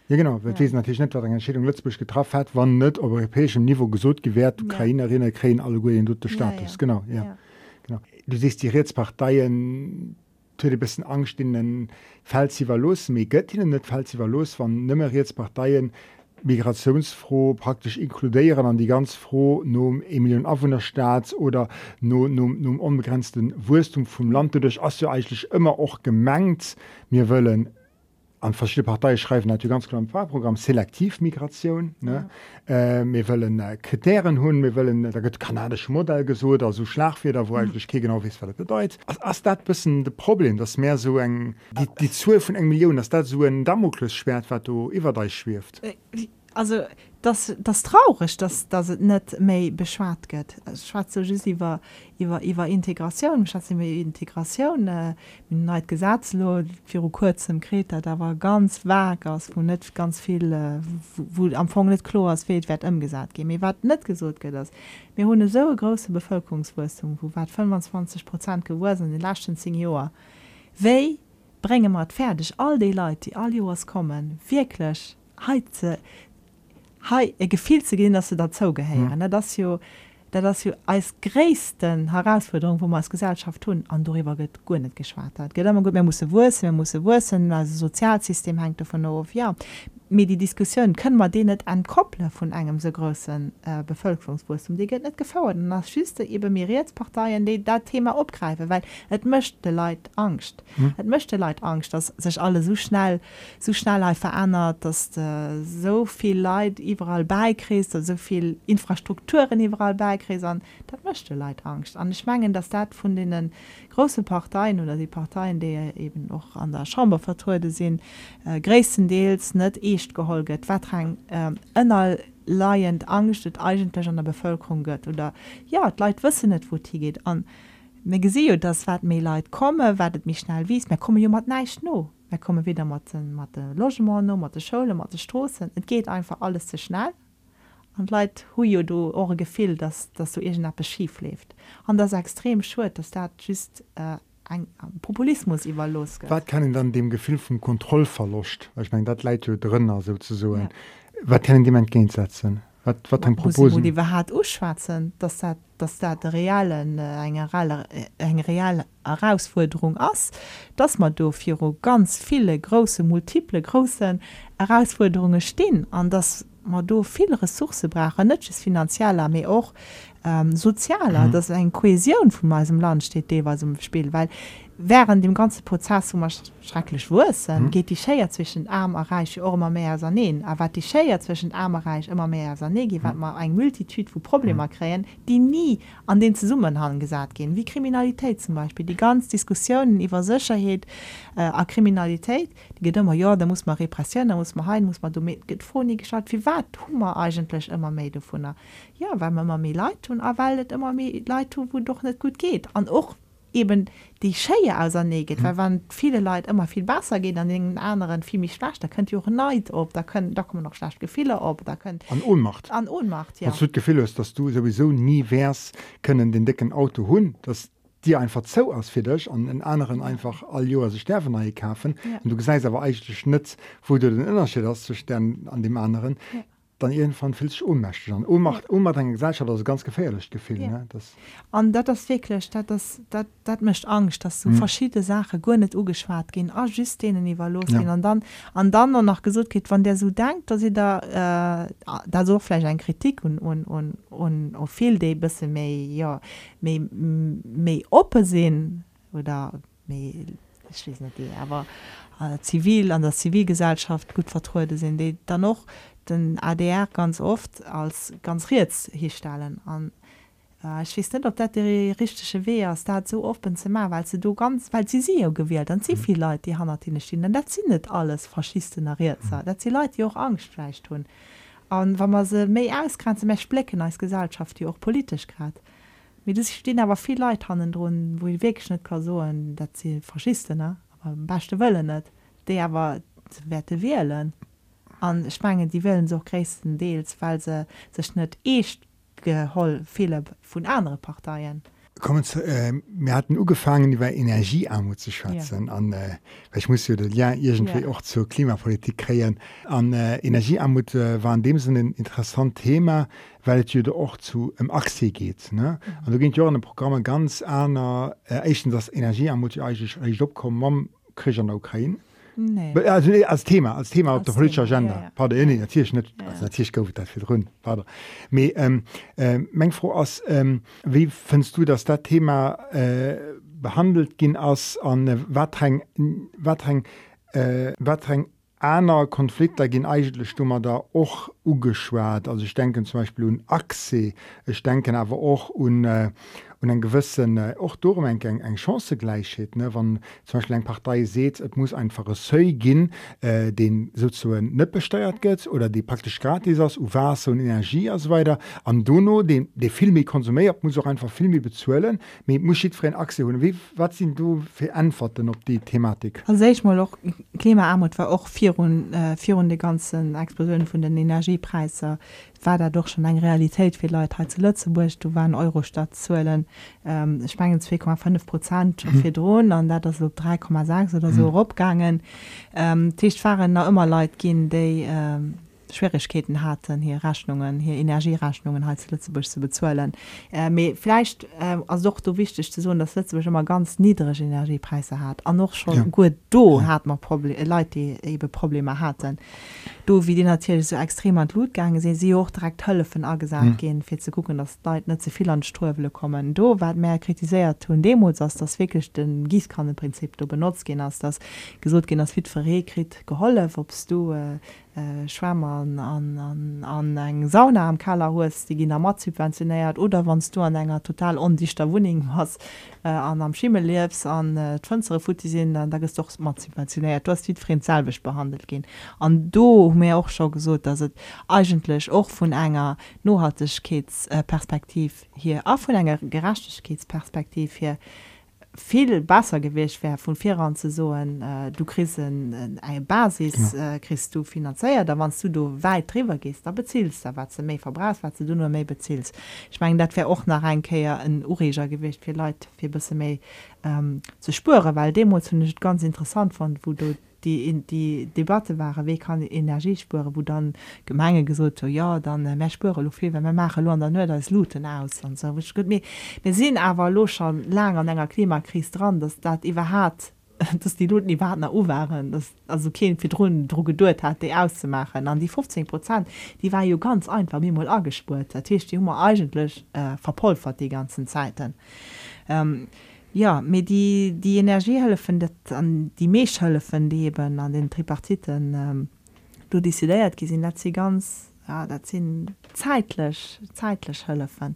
Ja, genau ja. natürlich net wat Entschädung Lützburg getroffen hat wann net op europäischem Niveau gesot gewährt Ukrainerinnen kreen alle go den dute Status ja, ja. genau ja. Ja. genau. Du siehst die Rätsparteien bisschen angst in fall sie war los. Göttinnen net fall sie war los van nimmer Rätsparteien migrationsfroh praktisch inkludieren an die ganz froh no Emilien Afwohnerstaats oder no, no unbegrenzten Wurstung vom Land. Durch as du eigentlich immer auch gemengt. Mir wollen an verschiedene Parteien schreiben natürlich ganz klar im Fahrprogramm Selektivmigration ne? ja. äh, wir wollen äh, Kriterien hun wir wollen da gibt kanadische Modell gesucht also Schlagfeder wo mhm. eigentlich genau wie es bedeutet als das bisschen das Problem das mehr so eng die, die 12 von eng Millionen dass das so ein Damoklesschwert was du über dich schwirft äh, also das das traurig dass das net méi beschwart gött schwarz war wer integration. Integration äh, neid gesetzlo für kurzem kreta da war ganz werk aus wo net ganz viel äh, wo, wo am fong net klo as fehlt werd imgesagt ge mir wat net gesot ge das mir hunne so große bevölkerungswürstung wo wat 25 prozent geworden in den lachten senior wei bringe mat fertig? All die leute die all was kommen wirklich heize hey, e gefiel ze gehen dass sie dazu gehören mhm. das jo da das jo als gräessten herausforderung wo man als Gesellschaft tun an darüber get gunnet geschwar hat gut man muss wursen muss wursen als Sozialsystem hängt davon auf. Ja mir die Diskussion können man den net ankopple von engem so großen äh, Bevölkerungswurstum? Die geht net gefordert. Das schüste eben mir jetzt Parteien die da Thema abgreife weil het möchte leid angst. Hm. het möchte leid angst dass sich alle so schnell so schnell verändert dass äh, so viel Leid überall beikriest so viel Infrastrukturen überall beikrisern dat möchte leid angst. An ich mengen dass dat von denen große Parteien oder die Parteien die eben noch an der Chamber vertruude sind äh, gräessen Deels net nicht geholget wat ënner ähm, laiend angst eigentlich an der Bevölkerung gött oder ja leit wissen net wo die geht an mir gese das wat me leid komme werdet mich schnell wies mir komme mat neicht no mir komme wieder mat mat Logement no mat Schule mat stoßen et geht einfach alles zu schnell. An leit hu du eure gefehl dass dass du ir beschief lebt an das extrem schu dass dat just äh, ein Populismus über los was kann dann dem Gefühl von Kontrolle verlust ich meine das leid drin so zu so ja. was können die man gegensetzen was, was die hat schwarzen das hat das da der realen eine eine reale Herausforderung aus dass man do für ganz viele große multiple großen Herausforderungen stehen an das man do viele ressource brachen net finanzieller mir auch ähm, sozialer mhm. dass ein Kohäsion von meinem Land steht de was im Spiel weil während dem ganzen Prozess wo man schrecklich wursen mhm. geht die Scheier zwischen arm erreich immer mehr sanen aber die Scheier zwischen armreich immer mehr sanegi mhm. man ein Multitude wo Probleme mhm. kräen die nie an den Zusammenhang gesagt gehen wie Kriminalität zum Beispiel die ganz Diskussionen über Sicherheit äh, Kriminalität die geht immer ja da muss man repressieren da muss man heim muss man nie geschaut wie wat Hummer eigentlich immer mehr davon ja weil man immer mehr leid tun weil immer mehr leid tun wo doch nicht gut geht an auch eben die Scheie aus neget mhm. weil wann viele Leute immer viel besser gehen an den anderen viel mich schlecht da könnt ihr auch neid ob da können da kommen noch schlecht Gefehle ob da könnt an Ohnmacht. An Ohnmacht ja. Wird Gefühl ist dass du sowieso nie wärst können den dicken Auto hun das dir einfach zo aus für dich an den anderen einfach all Jo sterben kaufen ja. und du gesagt aber eigentlich Schnitz wo du den Unterschied hast zu stellen an dem anderen. Ja dann irgendwann fühlt sich ohnmächtig an Ohnmacht. Ohnmacht eine Gesellschaft das ganz gefährlich gefühl ja. ne das an das das wirklich das das das, das möchte Angst dass so mhm. verschiedene Sachen gar nicht ugeschwart gehen ah just denen die losgehen ja. und dann an dann noch nach gesund geht von der so denkt dass sie da äh, da so vielleicht ein Kritik und und und und auf viel de bisschen mehr ja mehr, mehr open sehen oder mehr, ich weiß nicht aber äh, zivil an der Zivilgesellschaft gut vertreute sind die dann noch den ADR ganz oft als ganz Ritz hierstellen an äh, ich weiß nicht ob dat der richtige we ist dat so offen ze weil sie du ganz weil sie sie gewählt. Dann sie mhm. viel Leute die han stehen. Dat sind net alles faschisten mhm. dat sie Leute die auch angstfle tun. An wann man se méi ausgrenze me splecken als Gesellschaft die auch politisch grad wie du stehen aber viel Leute hannen run wo ich wegschnitt kasoen dat sie faschisten ne? Aber beste wëlle net der aber werte wählen an schwangen die willen so christen deels weil se sech net echt geholl viele vun andere Parteien kommen zu äh, wir hatten ugefangen die Energiearmut zu schwatzen ja. an äh, ich muss ja irgendwie ja. auch zur Klimapolitik kreieren an äh, Energiearmut äh, war in dem Sinne ein interessant Thema weil es ja auch zu um Achse geht ne mhm. und du ging ja in Programme ganz einer äh, das Energiearmut eigentlich abkommen krieg an der Ukraine Nee. Also, nee, als Thema als Thema auf der politische Agenda ja, ja. nee, natürlich nicht ja. natürlich run ähm, äh, Meng froh aus ähm, wie findst du dass das Thema äh, behandelt ging aus an äh, watreng watreng äh, watreng einer Konflikt da gehen eigentlich stummer da auch ugeschwert also ich denke zum Beispiel un Achse ich denke aber auch un äh, und en gewissen och äh, Domengang eng Chancegleichheit ne? Wann zum Beispiel eng Partei seht et muss einfach Seu gin äh, den so net besteuert gëtt oder die praktisch gratis ass was und Energie as weiter. An Dono den de filmi konsumiert muss auch einfach filmi bezuelen muss für Akse hun wie wat sind du für Antworten op die Thematik? Also ich mal auch Klimaarmut war auch vier und äh, vier und die ganzen Explosionen von den Energiepreise war da doch schon eng Realität für Leute zu Lützeburg du waren Eurostadt zuelen ähm, Spanien 2,5 Prozent mhm. für Drohnen an da das so 3,6 oder so mhm. abgangen ähm, Tisch fahren noch immer Leute gehen die ähm, Schwierigkeiten hatten hier Rechnungen hier Energierechnungen halt Lützeburg zu bezuelen äh, vielleicht äh, also doch du wichtig zu so dass Lützeburg immer ganz niedrige Energiepreise hat an noch schon ja. gut do ja. hat man Problem Leute die eben Probleme hatten du wie die natürlich so extrem an Blutgange sehen sie auch direkt Hölle von gesagt mhm. gehen viel zu gucken dass Leute nicht zu viel an Ströwelle kommen. Du war mehr kritisiert tun Demos dass das wirklich den Gießkannenprinzip du benutzt gehen hast das gesucht gehen das fit verrekrit geholle obst du äh, äh, schwammen an, an, an eng Sauna am Kalerhus die gin mat subventioniert oder wannst du an enger total ondichter Wuing hast äh, an am Schimmel lebst an äh, Futisinn da ist doch mat subventioniert. Du hast wie selbig behandelt gin an do mir auch schon gesot dass het eigentlich och vun enger nohaltegkesperspektiv hier a vu enger gerechtigkeitsperspektiv hier viel besser gewicht wär von vier an zu so äh, du krisen äh, Basis ja. äh, christ du finanziert da wannst du du weit drüber gehst da bezielst da wat ze me verbrauchst wat du nur me bezielst ich mein dat wär auch nach einkeier ein ureger gewicht für Leute viel bis me ähm, zu spüre weil demo nicht ganz interessant von wo du die in die Debatte waren wie kann Energiespure wo dann Gemenge gesucht ja dann äh, mehr spüre viel wenn man mache nur nur das Luten aus und so. Gut. Mir wir sehen aber los schon lange an enger Klimakrise dran dass dat wer hat dass die Leute die Partner u waren das also kein Fidronen Dr geduld hat die auszumachen. An die 15 Prozent die war ja ganz einfach wie mal angespurt der Tisch die immer eigentlich äh, verpulvert die ganzen Zeiten. Ähm, ja mir die die Energiehölle findet an die Meeshölle von eben an den Tripartiten ähm, du décidéiert gesinn dat sie ganz ja, dat sinn zeitlech zeitlech hëllefen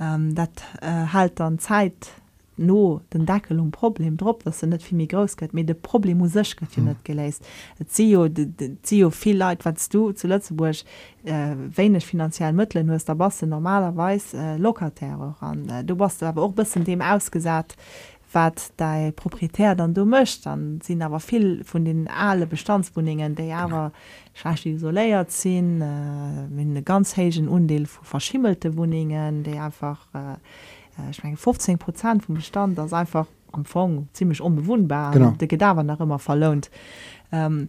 ähm, dat äh, halt an Zeit no den Deckel um Problem drop dat se net vi mir großket mir de Problem muss sech mhm. net geleist Zio viel Leiit wat du zu Lützeburg äh, wenigch finanziell Mëttle nu der basse normalerweis äh, Lokatärer an äh, du warst aber auch bis dem ausgesat wat de proprietär dann du mcht dann sind aber viel von den alle bestandswohningen der aber isoléiert sinn äh, mit ne ganz hegen undeel vu verschimmelte wohningen der einfach äh, ich mein, 15 prozent vom bestand das einfach am Fong ziemlich unbewohnbar. Der gedawer nach immer verlohnt. Ähm,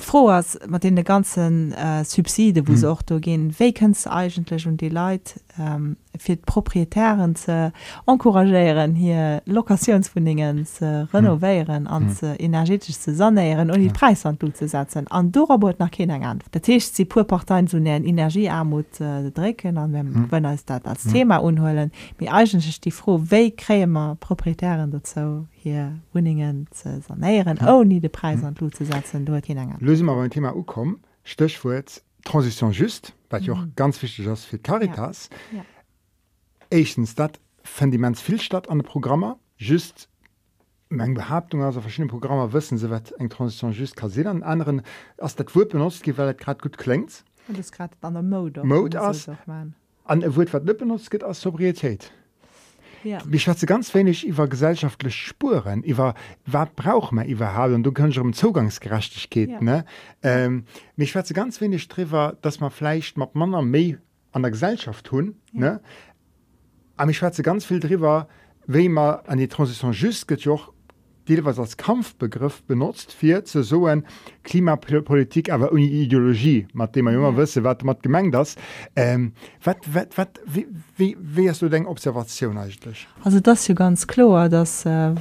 froh as mat den de ganzen äh, Subside wo mhm. auch gehen Vakens eigentlich und die Leid ähm, fir proprietären ze encouragieren hier Lokationswohningen ze renovieren an mhm. ze energetisch ze sonneieren und die ja. Preishandel zu setzen an Dorabot nach Kinder an der Tisch sie purparteien so Energiearmut äh, drecken an mhm. wenn es dat als mhm. Thema unholen wie eigentlich die froh we krämer proprietären dazu hier Wohningen ze sanieren ja. oh nie de Preishandel mhm. zu setzen dort hin Lösen aber ein Thema kom Stöchwur Transition just weil mhm. auch ganz wichtig ist für Caritas. Ja. Ja. Echtens dat Fundiments viel statt an de Programmer just eng Behauptung also verschiedene Programme wissen se wat eng Transition just se an anderen as dat Wu benutzt weil grad gut klingt an der Mode Mode as an Wu wat benutzt geht als Sobrietät. Ja. Ich hatte ganz wenig über gesellschaftliche Spuren über was braucht man überhaupt und du kannst um Zugangsgerechtigkeit ja. ne ähm, mich hatte ganz wenig darüber dass man vielleicht mit Männer mehr an der Gesellschaft tun ja. ne Aber ich schwätze ganz viel drüber, wie man an die Transition just geht auch was als Kampfbegriff benutzt für zu so ein Klimapolitik aber ohne Ideologie mit dem man immer ja. wissen was man gemeint das ähm, wat, wat, wat, wie, wie, wie hast du deine Observation eigentlich also das ist ja ganz klar dass äh,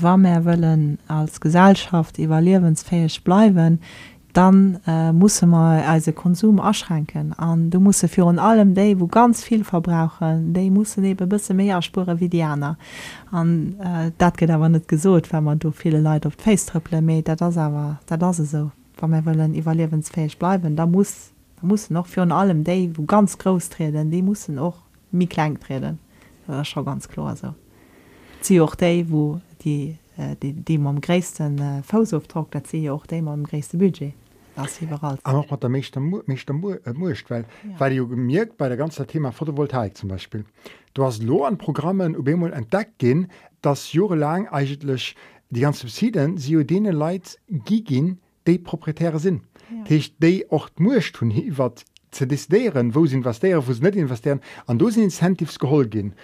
war mehr wollen als Gesellschaft überlebensfähig bleiben dann äh, muss man also Konsum erschränken an du musst für an allem day wo ganz viel verbrauchen de muss eben bisschen mehr Spure wie Diana an äh, dat geht aber nicht gesucht wenn man du viele Leute auf face triple das aber das so. Wenn wir wollen evaluierensfähig bleiben da muss da muss noch für an allem day wo ganz groß treten die müssen auch mi klein treten. Das schon ganz klar so. Sie auch day wo die äh, die, die am gräessten äh, Fausauftrag dat sie auch dem am gräste Budget der mechte mucht weil ja. weil du gemerkt bei der ganze Thema Photovoltaik zum Beispiel du hast lo an Programmen Ubemol entdeckt gin dass jure lang eigentlich die ganzen Subsidien sie denen Leid gigin de proprietäre sinn ja. de ocht mucht hun wat ze desieren wo sind was der wo net investieren. An do sind Incentives gehol gin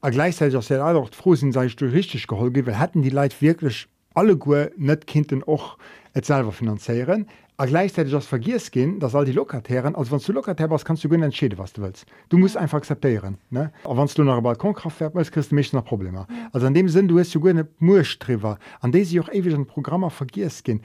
a gleichzeitig aus der auch froh sind sei du richtig gehol weil hätten die Leid wirklich alle Gu net kindten och et selber finanzieren a gleichzeitig das vergiss gehen dass all die Lokatären also wenn du Lokatär was kannst du gut entschäden was du willst. Du musst einfach akzeptieren ne? Aber wenn du nach Balkonkraftwerk willst kriegst du mich noch Probleme. Also in dem Sinn du hast du eine Murstriffer an der sie auch ewig ein Programmer vergiss gehen.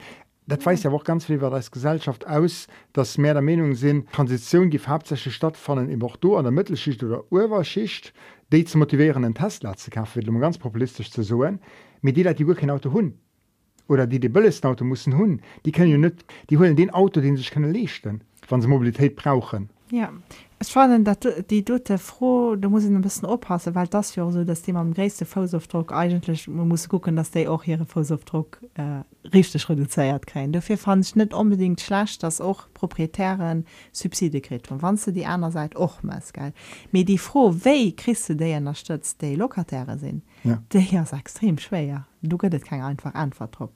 Das weiß ja auch ganz viel über das Gesellschaft aus, dass mehr der Meinung sind, Transition gibt hauptsächlich stattfinden im Bordeaux an der Mittelschicht oder Oberschicht, die zu motivieren, einen Tesla zu kaufen, um ganz populistisch zu sagen, mit denen die wirklich kein Auto haben oder die die bëllesten Auto mussssen hunn, die können ja net die hullen den Auto, den sech kënne lechten, wann sie Mobilität brauchen. Ja es fanden dat die dote froh da muss ich ein bisschen oppassen weil das ja so dass Thema am gräste Fosofdruck eigentlich man muss gucken dass der auch ihre Fosofdruck äh, richtig reduziert kein dafür fand ich nicht unbedingt schlecht dass auch proprietären Subsidiekrit und wann du die einer Seite auch muss geil mir die froh we christe der unterstützt die Lokatäre sind. Ja. der ist extrem schwer. Du gehtt kein einfach Antwort drauf.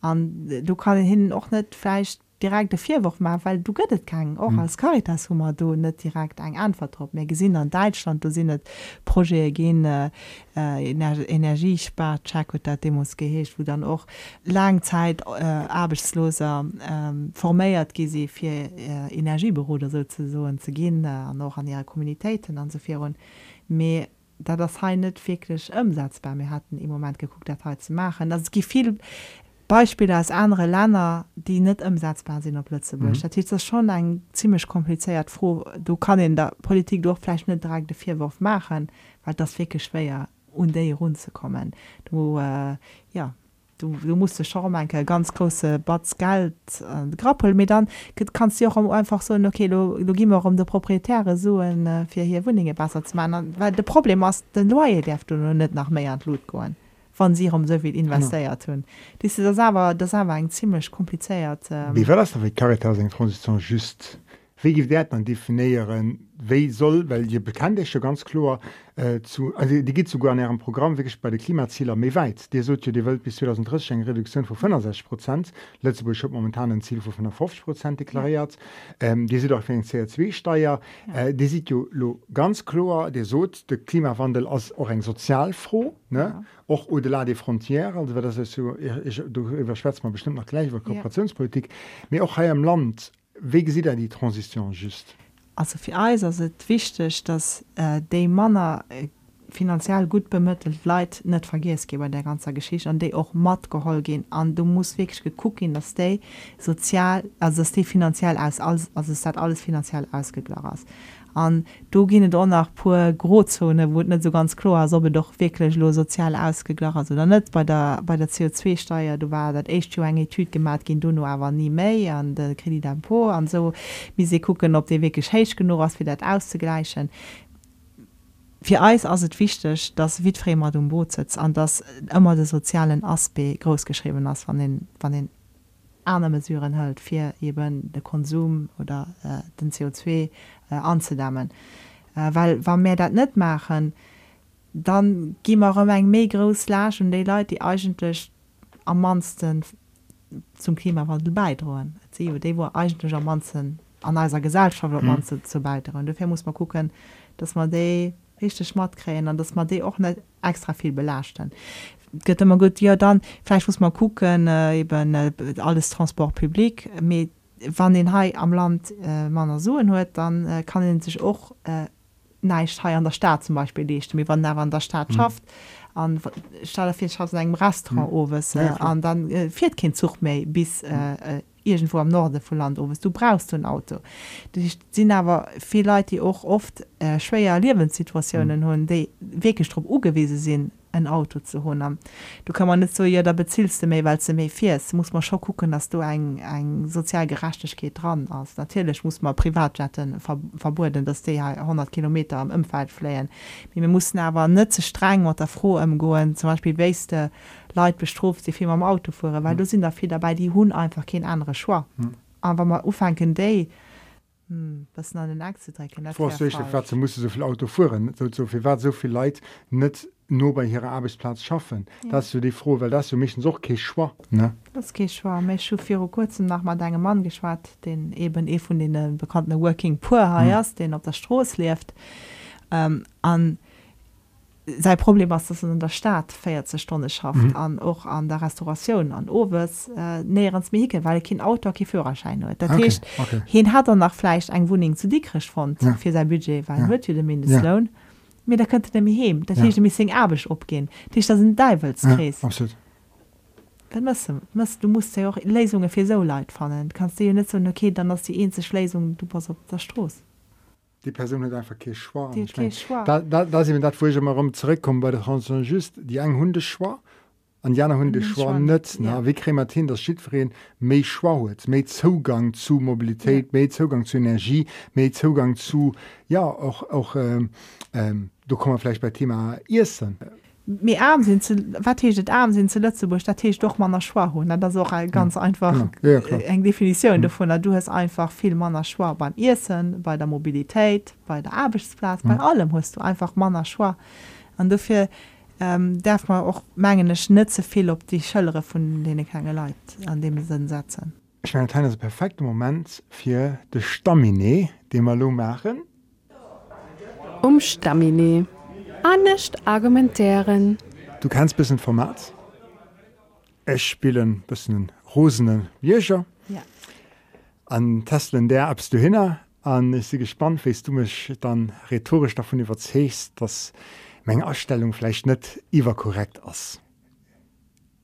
An du kann hin auch nicht vielleicht direkt vier Wochen mal weil du göttet kann auch mhm. als Caritas Hummer du nicht direkt ein Antwort mehr gesehen an Deutschland du sind Projekt gehen äh, äh Energiespart muss gehecht wo dann auch langzeit äh, arbeitsloser äh, formiert sie für äh, Energiebüro oder so zu, so, äh, noch an ihre Kommunitäten an so und mehr da das he net wirklich umsetzbar mir hatten im moment geguckt dat zu machen. Das gibt viel Beispiele aus andere Länder die net umsetzbar sind op Plötze mhm. das ist schon ein ziemlich kompliziert. Froh du kann in der Politik durchfle net direkt de vierwurf machen weil das wirklich schwer und um run zu kommen. Du äh, ja du, du musst schon enke ganz große Bats Geld äh, grappel mit dann kannst du auch einfach so okay du, du gi um de proprietäre suen äh, fir hier Wuninge besser zu meinen weil de Problem hast den Loie derft du net nach mé an Blut goen van sie um sovi investiert hun ja. das aber das aber eng ziemlich kompliziert ähm, wie das Caritas Transition just wie dat man definiieren wéi soll well je bekannt ist ganz klar äh, zu also, die geht sogar an ihrem Programm wirklich bei den Klimazieler méi weit die so die Welt bis 2030 eng Reduktion von 65 Prozent letzte Woche momentan ein Ziel von 50 Prozent deklariert ja. ähm, die sieht auch für CO2-Steuer ja. äh, die sieht ganz klar der so der Klimawandel als auch eng sozialfroh ne auch ja. oder die Frontiere also das ist so ich, ich, du überschwätzt man bestimmt noch gleich über Kooperationspolitik ja. mir auch hier im Land wie sieht er die Transition just? Also für Eis ist es wichtig, dass äh, die Männer äh, finanziell gut bemittelt Leute nicht vergisst bei der ganzen Geschichte und die auch matt geholt gehen. Und du musst wirklich gucken, dass die sozial, also dass die finanziell aus, also es hat alles finanziell ausgeglichen ist an du ginne doch nach pur Grozone wo net so ganz klar ob doch wirklich lo sozial ausgeglacht also oder net. Bei der bei der CO2-Steuer du war dat echt enge Tü gemacht gin du nur aber nie méi an de Kredit po an so. Wie se gucken ob de wirklich heich genug was wie dat auszugleichen. Fi Eis as het wichtig, dass Witfremer du Boot sitzt an das immer de sozialen Aspe großgeschrieben as van den, van den andere mesureuren hält fir eben de Konsum oder äh, den CO2 äh, anzudämmen. Äh, weil wann mir dat net machen dann gi immer um eng mé groß lasch und die Leute die eigentlich am mansten zum Klimawandel beidrohen die wo eigentlich am manzen an einer Gesellschaft mhm. man zu, beidrohen dafür muss man gucken dass man de richtig schmat kräen an dass man de auch net extra viel belaschten gëtt immer gut. Ja dann vielleicht muss man gucken äh, eben äh, alles transportpublik mit wann den Hai am Land äh, man soen huet, dann äh, kann den sich auch äh, neicht Hai an der Staat zum Beispiel lecht wie wann an der Staat mhm. schafft an engem Restaurant mhm. overwes äh, an dann äh, fir kind zug méi bis äh, äh, irgendwo am Norde vu Land overwes du brauchst ein Auto. Sinn awer viel Leute die auch oft äh, schwéier Lebenssituationen hunn mhm. déi wekestrom ugewiese sinn ein Auto zu holen. Du kann man nicht so ja da bezielst du mehr weil du mehr fährst. Muss man schon gucken dass du ein, ein sozial gerechtes geht dran aus natürlich muss man Privatjetten ver verboten dass die 100 kilometer am Umfeld flehen wir mussten aber nicht zu so streng oder froh im gehen zum Beispiel weste Leute bestroft die Firma am Auto fuhren weil mhm. du sind dafür dabei die hun einfach kein andere Schw mhm. aber mal ufangen day hm, was an den Aktie muss so viel Auto fuhren. So, so viel war so viel Leid nicht nur bei ihrer Arbeitsplatz schaffen. Ja. dass du die froh weil das du mich so schwa ne? Das kurzem nach mal deinem Mann geschwar den eben e von den äh, bekannten working poor hm. den auf der Stroß lebt ähm, an sein Problem was das in der Stadt feiert Stunde schafft mhm. an auch an der Restauration an Owes äh, näherens Mike weil kein Auto Führerschein okay. okay. hin hat er nach Fleisch ein Wohning zu dickrich von ja. für sein Budget weil ja. wird den Mindestlohn ja mir da könnte nämlich he dat ja. mich erbisch opgehen dich da sind Devilskreis ja, du musst ja auch Lesungen für so leid fallen kannst du ja nicht so okay dann hast die ähnliche Lesung du pass op der Stroß die Person hat einfach schwa da, da, da dat wo ich immer rum zurückkommen bei der Hans just die eng hunde schwa an Janer hunde schwa net ja. wie kre hin das Schifreen méi schwaet méi Zugang zu Mobilität ja. méi Zugang zu Energie méi Zugang zu ja auch auch ähm, ähm, du kommmer vielleicht bei Thema Issen. Me arm sind wat arm sind ze Lützeburg dat doch manner schwa hun das auch ganz einfach ja, eng Definition mhm. davon du hast einfach viel manner schwa beim Issen, bei der Mobilität, bei der Arbeitsplatz, mhm. bei allem hast du einfach manner schwa an dafür ähm, darf man auch mengene Schnitze viel op die Schëllere von denen keine Leid an dem Sinn setzen. Ich meine das perfekte Moment für de Staminé, den wir lo machen um Stamine. Annecht argumentären. Du kannst bis Format. Es spielen bis rosenen Bierger. Ja. An Teslen der abst du hinne an ist sie gespannt, wie du mich dann rhetorisch davon überzehst, dass Menge Erstellung vielleicht nicht immer korrekt ist.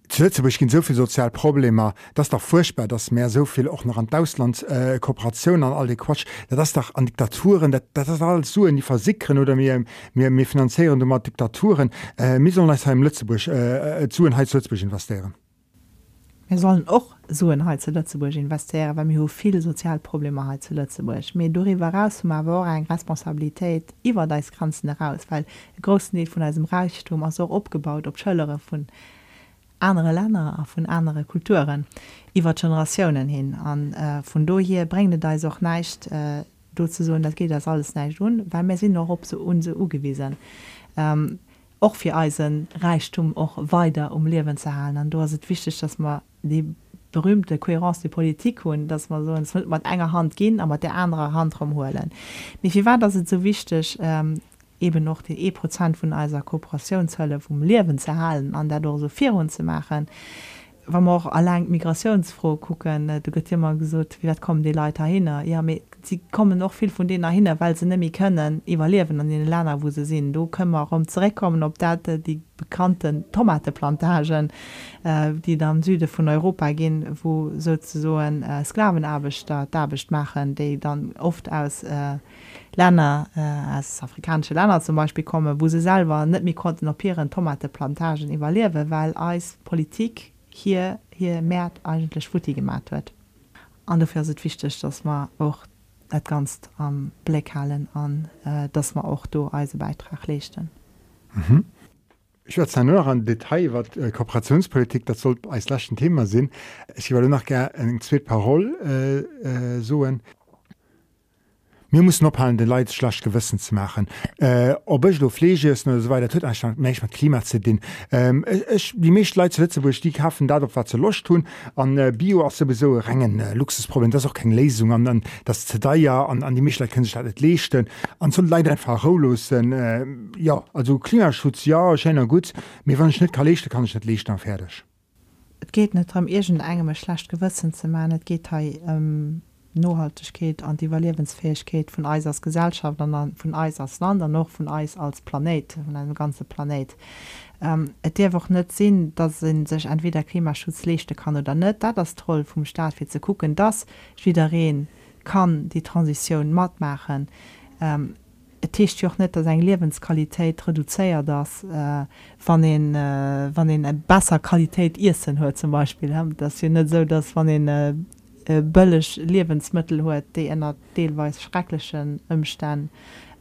Zuletzt gin soviel Sozialprobleme, das doch furchtbar, dass mehr soviel auch noch an Ausland äh, Kooperationen an all die Quatsch, das doch an Diktaturen, das, das alles so in die versickeren oder mir mir mir finanzieren mal Diktaturen äh, mis im Lützeburg äh, äh, zu in Lützeburg investieren. Wir sollen auch so in Heiz zu Lützeburg investieren, weil mir viele Sozialprobleme zu Lützeburg. Mir darüber raus war eine Responsabilität über das Grenzen heraus, weil der großen Teil von diesem Reichtum ist auch abgebaut, ob Schülerinnen von andere Länder a vun andere Kulturen iwwer Generationen hin an äh, vun do hier bre da auch neicht äh, do zu so dat geht das alles neicht un, weil mir sinn noch op so unse ugewiesen. Ähm, och fir Eisen Reichtum och weiter um Lebenwen ze halen an do se wichtig, dass man die berühmte Kohärenz die Politik hun, dass man so mat enger Hand gehen, aber der andere Hand rumholen. Wie war das so wichtig ähm, eben noch die E Prozent von eiser Kooperationshölle vom Lebenwen zu halen an der so hun zu machen. Wa man auch allein migrationsfroh gucken äh, du get immer gesucht wie kommen die Leute hin ja sie kommen noch viel von denen hin weil sie nämlich können überleben an den Länder wo sie sind du können wir um zurückkommen ob dat äh, die bekannten Tomateplantagen äh, die dann Süde von Europa gehen wo sozusagen Sklavenarbeiter dabecht machen die dann oft aus äh, Länder äh, als afrikanische Länder zum Beispiel komme, wo sie selber net mir konnten opieren Tomateplantagen überlewe, weil als Politik hier hier Mä eigentlich futti gemacht wird. Andfir se wichtig, dass man auch net ganz am Blickhalen an äh, dass man auch do Eisebeitrag lechten. Mhm. Ich würde nur an Detail wat äh, Kooperationspolitik dat soll als laschen Thema sinn. Ich noch ger eng Zzweet Parol äh, äh, soen mir muss ophalen de Leiit schlacht gewissen zu machen. Äh, ob ich do flege ist so weiter tut mech mat Klima ze den ähm, ich, die mecht Leiit zuletze wo ich die kaffen da wat ze loch tun. An äh, Bio as sowieso regngen äh, Luxusproblem. Das auch keine Lesung an an das Zedaier an an die sich net lechten an so leider einfach rolosen äh, ja also Klimaschutz ja schennner gut. Mir wann schnitt kalchte kann ich net lechten an fertig. Et geht net am egent engem schlecht gewissen ze man het geht hei ähm Nohaltegkeet an die Überlebensfähigkeit von Eis als Gesellschaft an von Eis als Land noch von Eis als Planet von einem ganze Planet. Ähm, Et dir woch net sinn, dat sinn sech entweder Klimaschutz lechte kann oder net, dat das toll vum Staat fir ze gucken, das wiederreen kann die Transition mat machen. Ähm, techt joch net, dat eng Lebenssqualitéit reduzéier das äh, van den äh, besser Qualität Issen huet zum Beispiel dat net so dass van den äh, äh, bëllech Lebenssmittel huet de ennner deelweis schrecklichen ëmstand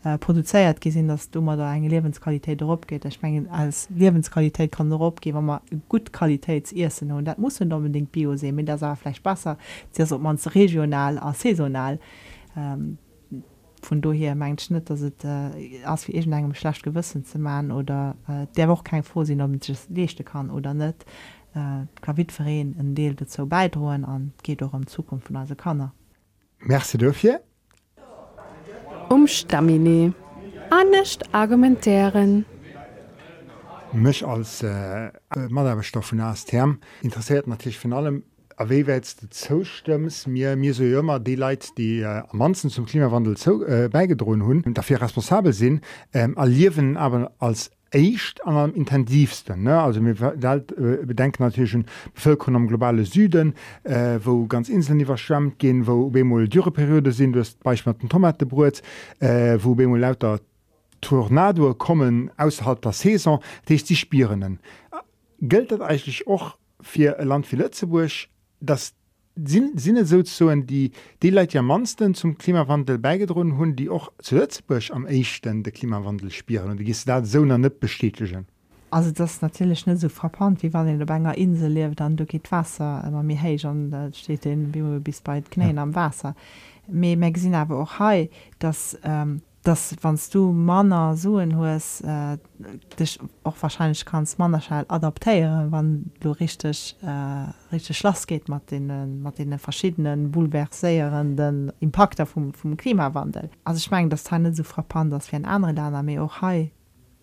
äh, gesinn dass du da eng Lebenssqualität opgeht ich mein, als Lebenssqualität kann opge wenn man gut Qualitätsessen und dat muss unbedingt bio se mit der vielleicht besser. Mans regional a saisonal ähm, von du hier mein Schnitt dass äh, as wie engem schlecht gewissen ze man oder äh, der woch kein vorsinn ob lechte kann oder net Kavitverreen en Deel dat zo beidroen an geht doch am Zukunft vun as Kanner. Merze dofir? Umstamine Annecht argumentéieren. Mch als äh, Maderbestoffen ass Term interessiert natürlich von allem aéiwäits de zoustimmms mir mir so ëmmer die Leiit, die äh, am manzen zum Klimawandel zo äh, beigedroen hunn, dafir responsabel sinn, ähm, alliewen aber als echt am intensivsten ne? also mir äh, bedenken natürlich schon Bevölkerung am globale Süden äh, wo ganz Inseln die verschwemmt gehen wo bemol Dürreperiode sind du Beispiel den Tomatebrot äh, wo bemol lauter Tornado kommen außerhalb der Saison die die Spirinnen gilt das eigentlich auch für Land wie Lützeburg dass sinne so die die Leiit ja mansten zum Klimawandel beigedrohen hun die auch zuletztch am echten de Klimawandel spieren und die gi dat so net bestätigen? Also das natürlich net so frappant wie wann in der Bennger Insel lebt dann geht Wasser. Immer mir hey schon steht in wie bis bei knä ja. am Wasser. Me Magazin aber auch hei dass ähm, dass wannst du Manner suen hoes äh, dich auch wahrscheinlich kannst Mannerschein adaptieren wann du richtig äh, richtig Schloss geht mat den mat den verschiedenen bulverséierenden Impakter vom, vom Klimawandel also ich mein das teil so frappant dass wir ein andere Länder mir auch hai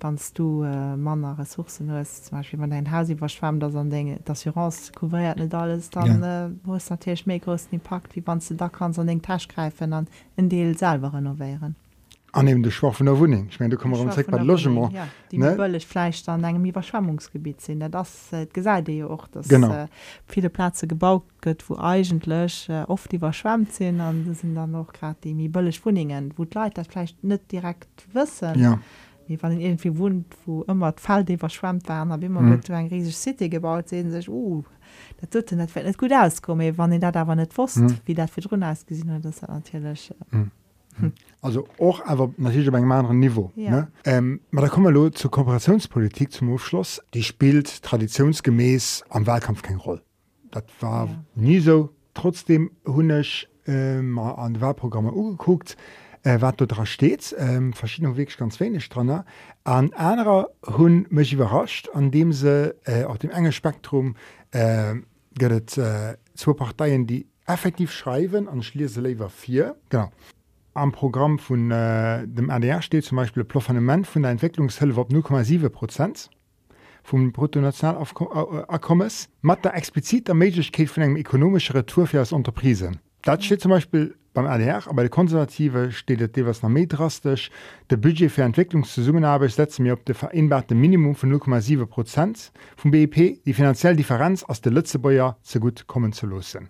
wannst du äh, Manner Ressourcen hast zum Beispiel wenn dein Haus verschwammt das an Dinge das Assurance couvriert nicht alles dann ja. äh, muss natürlich mé größten Impact wie wann du da kannst an den Tasch greifen an in Deel selber renovieren annehmen de Schwach von der Wohnung ich meine du kommst Schwach bei Logement ja, die ne? bëllech fleisch an engem Überschwemmungsgebiet sinn ja, das äh, gesäide ja auch dass Genau. äh, viele Plätze gebaut gëtt wo eigentlech äh, oft die überschwemmt sinn an das sind dann noch grad die mi bëllech Wuningen wo d Leiit dat vielleicht net direkt wissen ja wie wann irgendwie wohnt wo immer d Fall de verschwemmt waren aber immer Mhm. mhm. eng riesig City gebaut se sech uh, dat tut net net gut auskomme wann den dat awer net wurst Mhm. mhm. wie dat fir run ausgesinn hat das natürlich äh, also auch aber natürlich bei einem anderen Niveau Ja. ne? ähm, aber da kommen wir zur Kooperationspolitik zum Aufschluss. Die spielt traditionsgemäß am Wahlkampf keine Rolle. Das war Ja. nie so. Trotzdem hun ich äh, mal an die Wahlprogramme angeguckt äh, was dort steht. Ähm, verschiedene wirklich ganz wenig dran an anderer hun mich überrascht an dem sie äh, auf dem engen Spektrum äh, gibt es, äh, zwei Parteien die effektiv schreiben an schließe lieber vier. Genau am Programm von äh, dem RDR steht zum Beispiel Plafonnement von der Entwicklungshilfe auf 0,7 Prozent vom Bruttonationalabkommens mit der expliziter Möglichkeit von einem ökonomischen Retour für als Unterprisen. Das steht zum Beispiel beim RDR, aber bei den Konservative steht das etwas noch mehr drastisch. Der Budget für Entwicklungszusammenarbeit setzt mir auf das vereinbarte Minimum von 0,7 Prozent vom BIP, die finanzielle Differenz aus der letzten Jahr zu gut kommen zu lassen.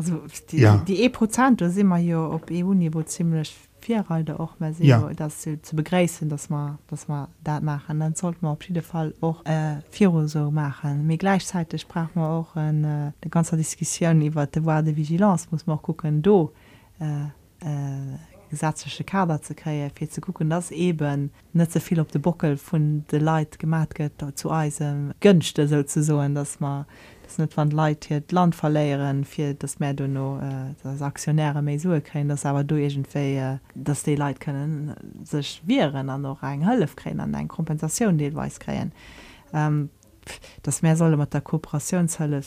Also die, Ja. die E Prozent sind wir ja op EU-Niveau ziemlich vierhalter auch mal sehen, Ja. das zu, begräßen dass man dass man dat machen dann sollte man auf jeden Fall auch äh, vier so machen mir gleichzeitig sprach man auch in, äh, eine ganze Diskussion über devoir de vigilance muss man auch gucken do äh, äh, gesetzliche Kader zu kreieren für zu gucken dass eben nicht so viel auf den Bockel von de Leid gemacht wird zu Eisen günchte sozusagen dass man das net van Leiit hier Land verléieren fir das Mä du no äh, das Aktionäre méi sue kräen das aber du egentéi äh, dass de Leiit können sech viren an noch eng Hëllef kräen an eng Kompensation deelweis kräen ähm, das Meer solle mat der Kooperationshëlle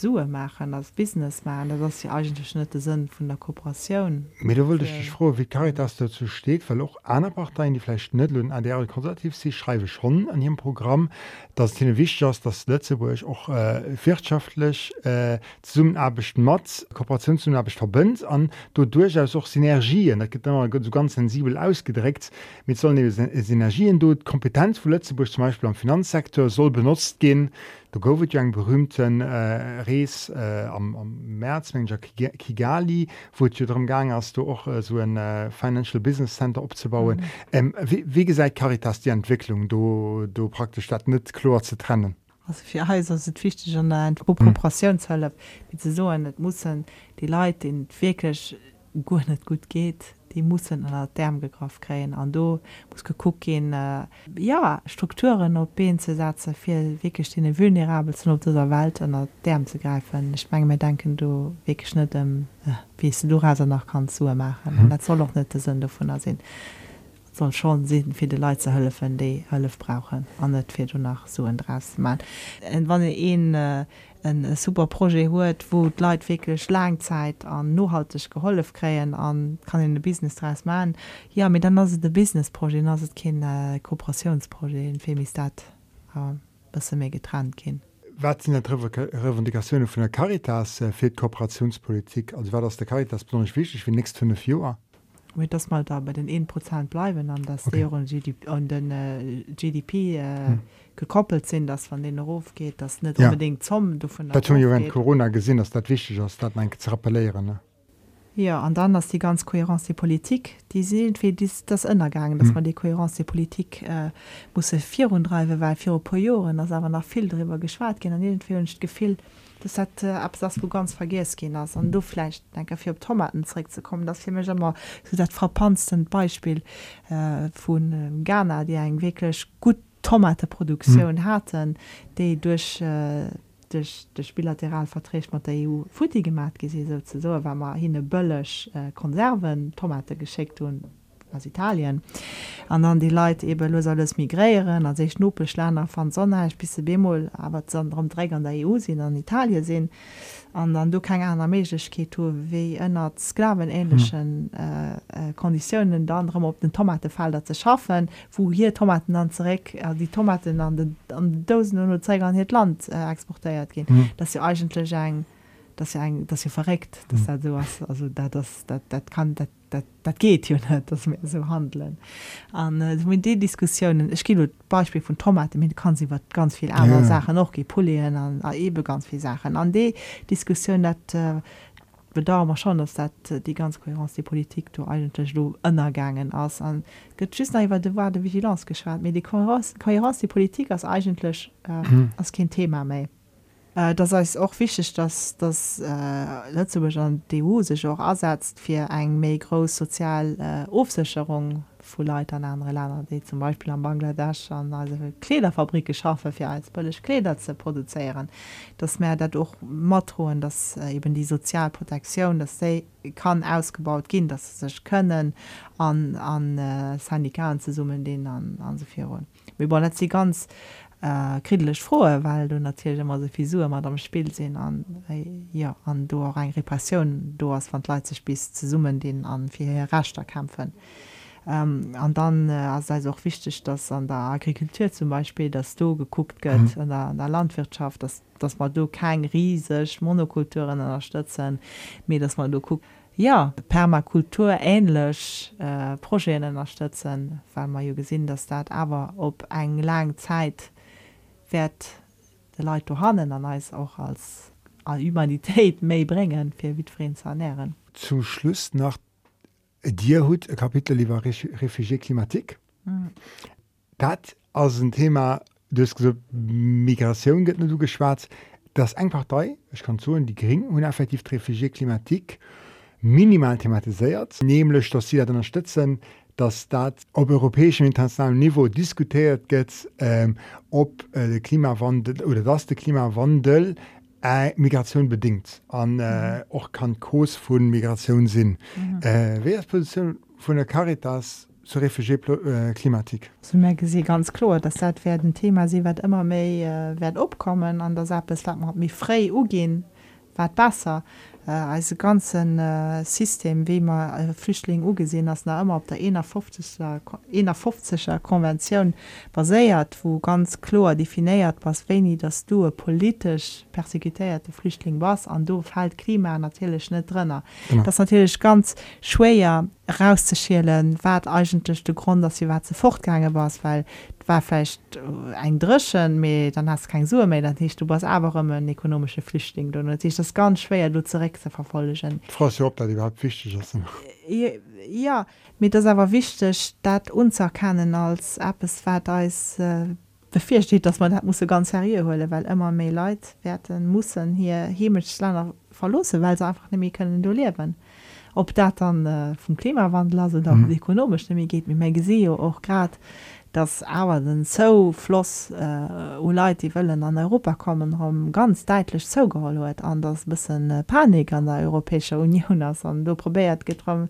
Sue machen als business machen das die eigentlich net sinn vun der Kooperation Mir da wollte ich Ja. dich froh, wie Caritas dazu steht, weil auch andere Parteien, die vielleicht nicht nur an der konservativ sind, schreiben schon an ihrem Programm, dass es ihnen wichtig ist, dass Lützeburg auch äh, wirtschaftlich äh, zusammenarbeitet mit, Kooperationszusammenarbeit verbindet und dort durchaus auch Synergien, das gibt immer so ganz sensibel ausgedrückt, mit sollen Syn- Synergien dort, Kompetenz von Lützeburg zum Beispiel am Finanzsektor soll benutzt gehen, da gibt ja einen berühmten äh, Reis äh, am, am März, Manager Kigali, wo es ja darum ging, hast du auch äh, so ein äh, Financial Business Center aufzubauen. Mhm. Ähm, wie, wie gesagt, Caritas die Entwicklung, du, du praktisch das nicht klar zu trennen. Also für Häuser sind wichtig an der Kooperationshölle wie ze so net mussssen die Leute den wirklich gut net gut geht die mussssen an der Därm gekraft kreen an do muss geguckt gehen äh, ja Strukturen op Been zu setzen fir wirklich den vulnerabel zu op der Welt an der Därm zu greifen. Ich mein, mir denken du wirklich net um, äh, wie du Raser nach kann zu machen mhm. dat soll auch net der Sünde von ersinn soll schon für die Leute helfen die Hilfe brauchen an nicht für nach so draus man und wann ein, äh, ein super Projekt hört wo die Leute wirklich Langzeit an nachhaltig geholfen kriegen an kann in ein Business draus machen ja mit dann ist es ein Businessprojekt dann ist es kein äh, mich das äh, bisschen mehr getrennt Was sind die Revendikationen von der Caritas äh, für die Kooperationspolitik? Also war das der Caritas besonders wichtig für die nächsten fünf Jahre? wird das mal da bei den 1% bleiben an das Okay. und GDP, und den äh, GDP äh, hm. gekoppelt sind dass von den Ruf geht das nicht Ja. unbedingt zum davon Das haben wir während Corona gesehen, dass das wichtig ist, das eigentlich zu rappellieren. Ne? Ja und dann dass die ganz Kohärenz die Politik die sind wie dies das innergegangen dass Mhm. man die Kohärenz die Politik äh, muss vier und drei weil vier Jahren das aber nach viel darüber geschwar gehen an irgendwie nicht gefehl das hat äh, ab das wo ganz vergisst gehen hast und du vielleicht denke für Tomaten zurückzukommen das für mich immer so das verpansten Beispiel äh, von äh, Ghana die ein wirklich gut Tomateproduktion mhm. hatten die durch äh, durch durch bilateral verträgt mit der EU Futti gemacht gesehen so war man hin bëllech äh, Konserven Tomate geschickt und aus Italien. An dann die Leute eben los alles migrieren an sich schnupelschländer von Sonne bis Bemol aber sondern Träger an der EU sind an Italien sind an dann du keine andere Möglichkeit wie ënner sklavenähnlichen äh, äh, Konditionen dann anderem op den Tomatefelder zu schaffen wo hier Tomaten dann zurück äh, die Tomaten an den an Dosen und Träger an het Land äh, exportiert gehen Mhm. das ja eigentlich eng dass ja ein das ja verreckt das mhm. sowas also da das das das kann das dat, dat geht jo net dat mir so handeln an äh, mit die Diskussionen ich gi Beispiel von Tomate mit kann sie ganz viel andere ja. Sachen noch polieren an ebe ganz viel Sachen an de Diskussion dat äh, da man schon dass dat äh, die ganz kohärenz die Politik du eigentlich du ënnergangen ass an iwwer de war de Vigilanz geschwar mir die kohärenz die Politik als eigentlich äh, mhm. als kein Thema méi Äh, das heißt auch wichtig dass das äh, letzte an DU sich auch ersetzt für eng méi groß sozial äh, Aufsicherung vu Leute an andere Länder die zum Beispiel an Bangladesch an also Klederfabrike schaffe für als polisch Kleder zu produzieren. Das mehr dadurch Motroen dass äh, eben die Sozialprotektion dass sie kann ausgebaut gehen dass sie sich können an an äh, Syndikaten zu summen den an an so wir wollen sie ganz äh, kritisch frohe weil du natürlich immer so Fisur mal am Spiel sehen an äh, ja an du ein Repression du hast von Leute bis zu summen den an vier raster kämpfen an ähm, dann äh, sei auch wichtig dass an der Agrikultur zum Beispiel dass du geguckt wird mhm. an, der, an der Landwirtschaft dass dass man du kein riesig Monokulturen unterstützen mir dass man du guckt ja Permakultur ähnlich äh, Projekte unterstützen weil man ja gesehen dass das aber ob ein lang Zeit werd de Leiit hannen an als auch als a Humanitéit méi brengen fir witfreen ze ernähren. Zum Schluss nach Dir hut e Kapitel iwwer Refugé Klimatik. Mhm. Dat as ein Thema Migration gëtt du geschwarz, das einfach dei ich kann so die gering uneffektiv Refugé Klimatik minimal thematisiert, nämlich dass sie dat unterstützen, dass dat op europäischem internationalem Niveau diskutiert gëtt ähm, ob äh, de Klimawandel oder dass der Klimawandel äh, Migration bedingt an äh, auch mhm. kann Kurs von Migration sinn. Mhm. Äh, wer ist Position von der Caritas zur Refugéklimatik? Äh, so sie ganz klar, dass dat werden Thema sie wird immer mehr äh, opkommen an der Sache es mich frei ugehen wat besser als ganzen äh, System wie man äh, Flüchtling ugesehen as na immer op der 50er 50er Konvention baséiert, wo ganz klar definiiert was wenni dass du politisch persekutéierte Flüchtling was an du fall Klima natürlich net drinnner. Ja. Das natürlich ganz schwéier rauszuschälen, wat eigentlich de Grund, dass sie wat ze fortgange was, weil war vielleicht äh, eng dreschen me dann hast kein Su mehr dann du was aber ein ekonomische Flüchtling du ist das ganz schwer du zurück zu verfolgen überhaupt wichtig ist. ja mit das aber wichtig dat uns erkennen als App es weiter ist äh, befir steht dass man dat muss ganz serie holle weil immer me Leid werden muss hier himmlisch Länder verlose weil sie einfach nämlich können du leben ob dat dann äh, vom Klimawandel also mhm. ökonomisch geht mir mein Geseo auch grad dass aber den so floss äh, Leute die wollen an Europa kommen haben ganz deutlich so geholt anders bisschen äh, Panik an der Europäische Union ist und du probiert getrum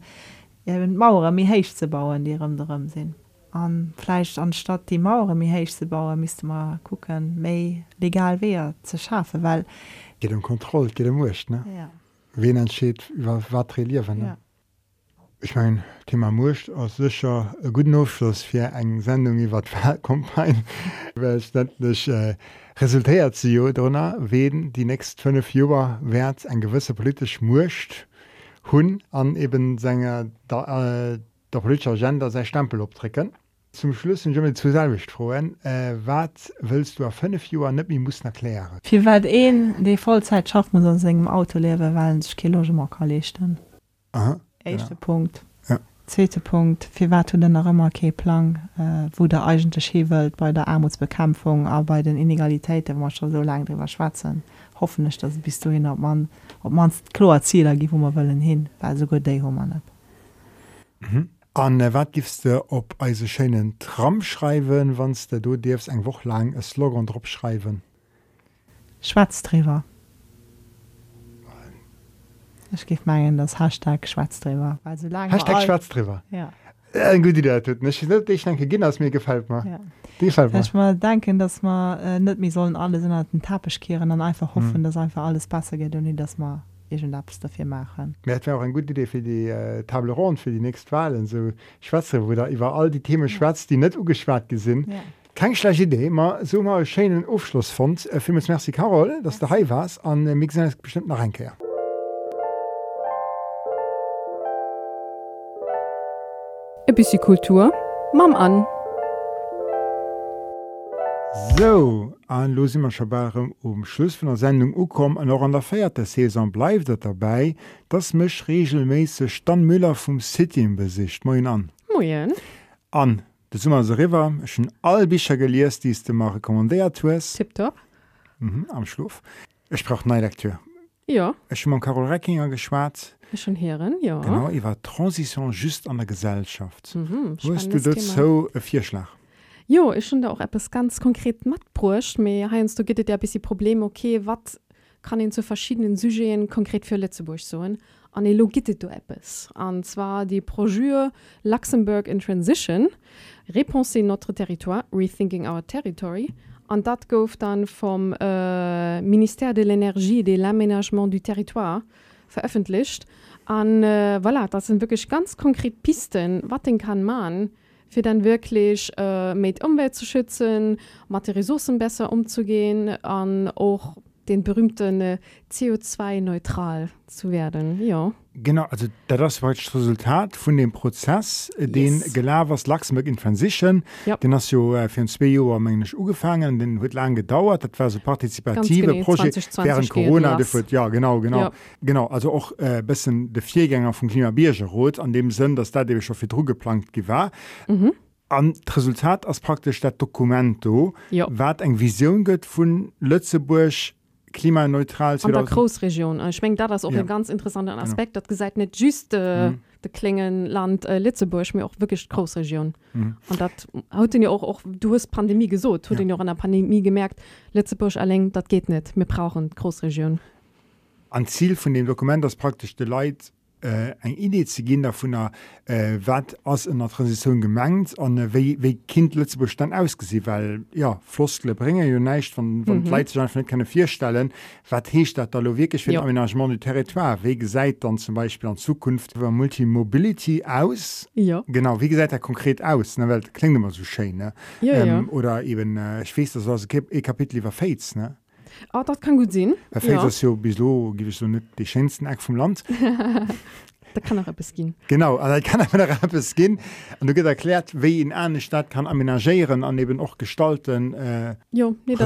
Mauer mir heich zu bauen die darum sind an Fleisch anstatt die Mauer mir heich zu bauen müsste man gucken me legal wer zu schaffen weil geht um Kontrolle geht um Wurscht, ne? Ja. wen entschied über wat relieren ja ich mein Thema Mucht aus sicher e guten Aufschluss fir eng Sendung iwwer Kompagne weltlich äh, resultiert sie drnner weden die näst 5 Joer wert en gewisse politisch Mucht hunn an eben Sänger der, äh, der politischer Agenda se Stempel optrecken. Zum Schluss mit zu selwicht frohen äh, wat willst du a 5 Joer net muss erklären? Wie wat een de Vollzeit schafft man segem Auto lewe, weil Kilogement kann lechten. Aha Echte ja. Punkt. Ja. Zweite Punkt wie war du denn noch immer okay plan äh, wo der eigentlich Schewelt bei der Armutsbekämpfung aber bei den Inegalitäten man schon so lange drüber schwatzen hoffen nicht dass bist du hin ob man ob man klar Ziel gibt wo man wollen hin weil so gut man mhm. An äh, wat gifst du op eisescheinen Tram schreiben wannst du dirfst eng woch lang es Slogan drop schreiben Schwarzdrewer Ich gif meinen das Hashtag Schwarzdrewer so Hashtag all... Schwarzdrewer ja. ja, gut ich denke gin aus mir gefällt mir ja. mal denken dass man äh, net mir sollen alle in den tapisch kehren dann einfach hoffen hm. dass einfach alles passe geht und das mal Apps dafür machen. Mir wäre auch eine gute Idee für die äh, Tableron für die nächsten Wahlen so Schwarze wo da über all die Themen schwarz die net ugeschwart gesinn. Ja Keine schlechte Idee, mal so mal einen schönen Aufschluss fand. Äh, Vielmals merci, Carol, dass du hier warst. Und äh, wir sehen uns bestimmt noch einkehr. Ein bisschen Kultur, Mam an. So, an lo immer schon beim um Schluss von der Sendung ukom an noch an der feierte Saison bleibt dat dabei, dass mech regelmäßig Stan Müller vom City im Besicht Moin an. Moin. An de Summer se River schon all Bicher geliers, die du mal rekommandiert hast, Tipptopp. mhm, am Schluff. Ich brauch Neidakteur. Ja, Ich schon mal Carol Reckinger geschwart. ist schon Herren, ja. Genau, ich war Transition just an der Gesellschaft. Mhm, Wo hast du Thema. so ein Vierschlag? Jo, ich schon da auch etwas ganz konkret matbrucht. Mir heinz, du gittet ja ein bisschen Problem, okay, was kann in zu verschiedenen Sujeten konkret für Lützeburg sein? Und elo gittet du etwas. Und zwar die Projure Luxembourg in Transition, Repenser notre territoire, Rethinking our territory. Und das gouf dann vom äh, Ministère de l'Énergie et de l'Aménagement du Territoire veröffentlicht. Und äh, voilà, das sind wirklich ganz konkret Pisten, was den kann man für dann wirklich äh, mit Umwelt zu schützen, mit den Ressourcen besser umzugehen und auch den berühmten äh, CO2-neutral zu werden. Ja. Genau, also da das war das Resultat von dem Prozess, äh, den Yes. Gelavers Luxemburg in Transition, Ja. den hast du äh, für zwei Jahre eigentlich angefangen, den wird lange gedauert, das war so partizipative genau, Projekt 2020 während Corona, wird, ja genau, genau, Ja. genau, also auch äh, ein bisschen der Viergänger vom Klimabiergerot, an dem Sinn, dass da eben schon für Druck geplant war. Mhm. An das Resultat ist praktisch das Dokument, do, Ja. was eine Vision gibt von Lützeburg klimaneutral An der 2000 Großregion. Äh, Ich meine, das ist auch Ja. ein ganz interessanter Aspekt. Das gesagt nicht just äh, Mhm. der Klingenland äh, Litzeburg, mir auch wirklich Großregion. Mhm. Und das hat den ja auch, auch, du hast Pandemie gesucht, hat Ja. den ja auch an der Pandemie gemerkt, Litzeburg allein, das geht nicht. Wir brauchen Großregion. an Ziel von dem Dokument ist praktisch die Leute äh, eine Idee zu geben davon, äh, was aus in der Transition gemengt und äh, wie, wie Kind Lützburg dann ausgesehen, weil ja, Floskeln bringen ja nicht, wenn, wenn Mhm. die Leute sich einfach nicht können vorstellen, was heißt das da wirklich für Ja. das Aménagement du Territoire? Wie gesagt dann zum Beispiel in Zukunft über Multimobility aus? Ja. Genau, wie gesagt, er konkret aus, ne, das klingt immer so schön, ne? Ja, ja. Oder eben, äh, ich weiß, das ein Kapitel über Fates, ne? Ah, das kann gut sein. Bei Ja. Ja bislo, gebe ich so nicht die schönsten Eck vom Land. Da kann auch etwas gehen. Genau, also kann etwas gehen. Und du hast erklärt, wie in einer Stadt kann aménagieren und eben auch gestalten, äh, Ja, nee,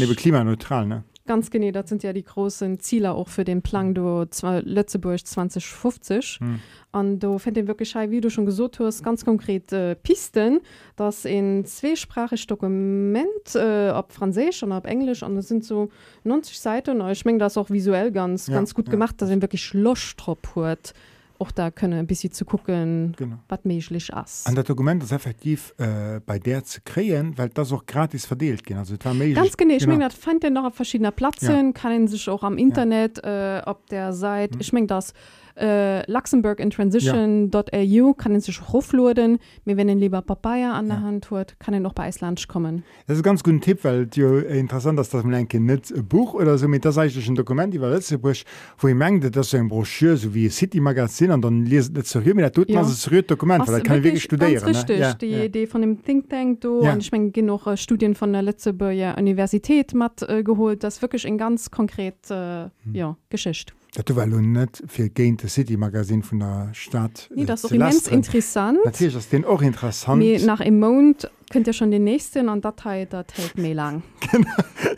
wirklich- eben klimaneutral. Ne? Ganz genau, das sind ja die großen Ziele auch für den Plan do Lützeburg 2050. Hm. Und du findest wirklich, schei, wie du schon gesagt hast, ganz konkret äh, Pisten, das in zweisprachig Dokument, äh, ob Französisch und ob Englisch, und das sind so 90 Seiten. Und ich meine, das auch visuell ganz, Ja, ganz gut ja. gemacht, dass er wirklich Schlossstrop hat. Auch da können ein bisschen zu gucken, Genau. was möglich ist. Und das Dokument ist effektiv äh, bei der zu kriegen, weil das auch gratis verdelt geht. Also, das war möglich. Ganz genau, ich Genau. meine, das fand ihr noch auf verschiedenen Plätzen, kann ihn sich auch am Internet äh, auf der Seite, Mhm. ich meine, das äh, luxemburgintransition.au kann ihn sich hochladen. Mir wenn lieber Papaya an der Ja. Hand hat, kann er noch bei Iceland kommen. Das ist ein ganz guter Tipp, weil es ja interessant ist, dass man denke, nicht ein Buch oder so, mit das eigentlich ein Dokument über Lützeburg, wo ich meine, das ist so ein Broschüre, so wie ein City-Magazin, und dann lese ich das hier, mit das tut Ja. man, das ist ein Dokument, weil das kann ich wirklich studieren. Ganz richtig, ne? ja, die ja. Idee von dem Think Tank, do, Ja. und ich meine, genug äh, Studien von der Lützeburger Universität mit äh, geholt, das ist wirklich ein ganz konkret äh, Hm. ja, Geschichte. Das war nun nicht für Gain the City Magazin von der Stadt. Nee, äh, das ist auch zu immens interessant. Natürlich ist den auch interessant. Mir nach im Mond könnt ihr schon den nächsten und das halt, das hält mir lang.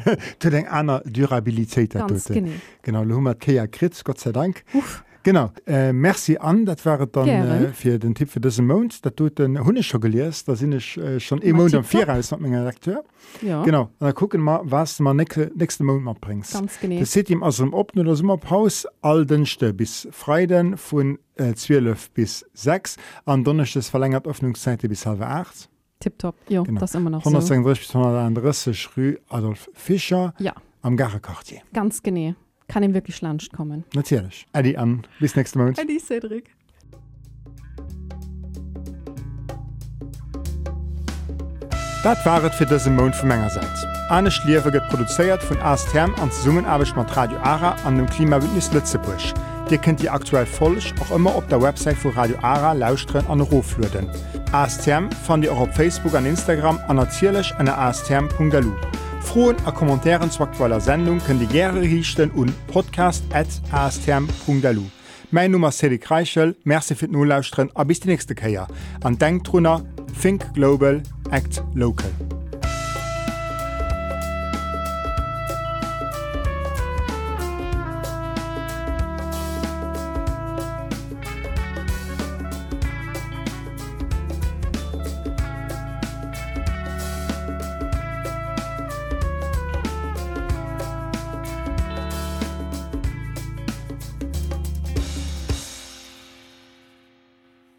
zu den einer Durabilität. das Ganz tut. genau. Genau, du hast Kea Kritz, Gott sei Dank. Genau, äh, merci an, das wäre dann äh, für den Tipp für diesen Monat. Das tut den Hunde schon gelesen, da sind ich äh, schon im Monat am. 4 als meinem Redakteur. Ja, Genau, dann gucken wir, was du nächste, nächsten Monat mal bringst. ganz genau. Das sieht ihm aus dem Open- oder Sommerpause all Dienste bis Freitag von äh, 12 bis 6. Am Donnerstag ist verlängert Öffnungszeit bis halb 8. Tipptopp. Ja, Genau. das immer noch so. 136 bis 131 Rue Adolf Fischer Ja, am Gare-Quartier. ganz genau. Kann ihm wirklich Lunch kommen. Natürlich. Eddie an. Bis nächsten Monat. Eddie Cedric. Das waret für diesen Monat von meiner Seite. Anne Schliefer wird produziert von AS Term an Zusammenarbeit mit Radio ARA an dem Klimabündnis Lützeburg. Dir könnt die aktuell Folch auch immer op der Website vu Radio Ara lausren an Roflöden. ASTM fand ihr auch auf Facebook an Instagram an erzielich an astm.galu. Froen a Kommentaren zu aktueller Sendung können die Gerre richten und podcast@astherm.lu. Mein Nummer Cedric Reichel, Merze fir a bis die nächste Käier. An Denktrunner, Think Global, Act Local.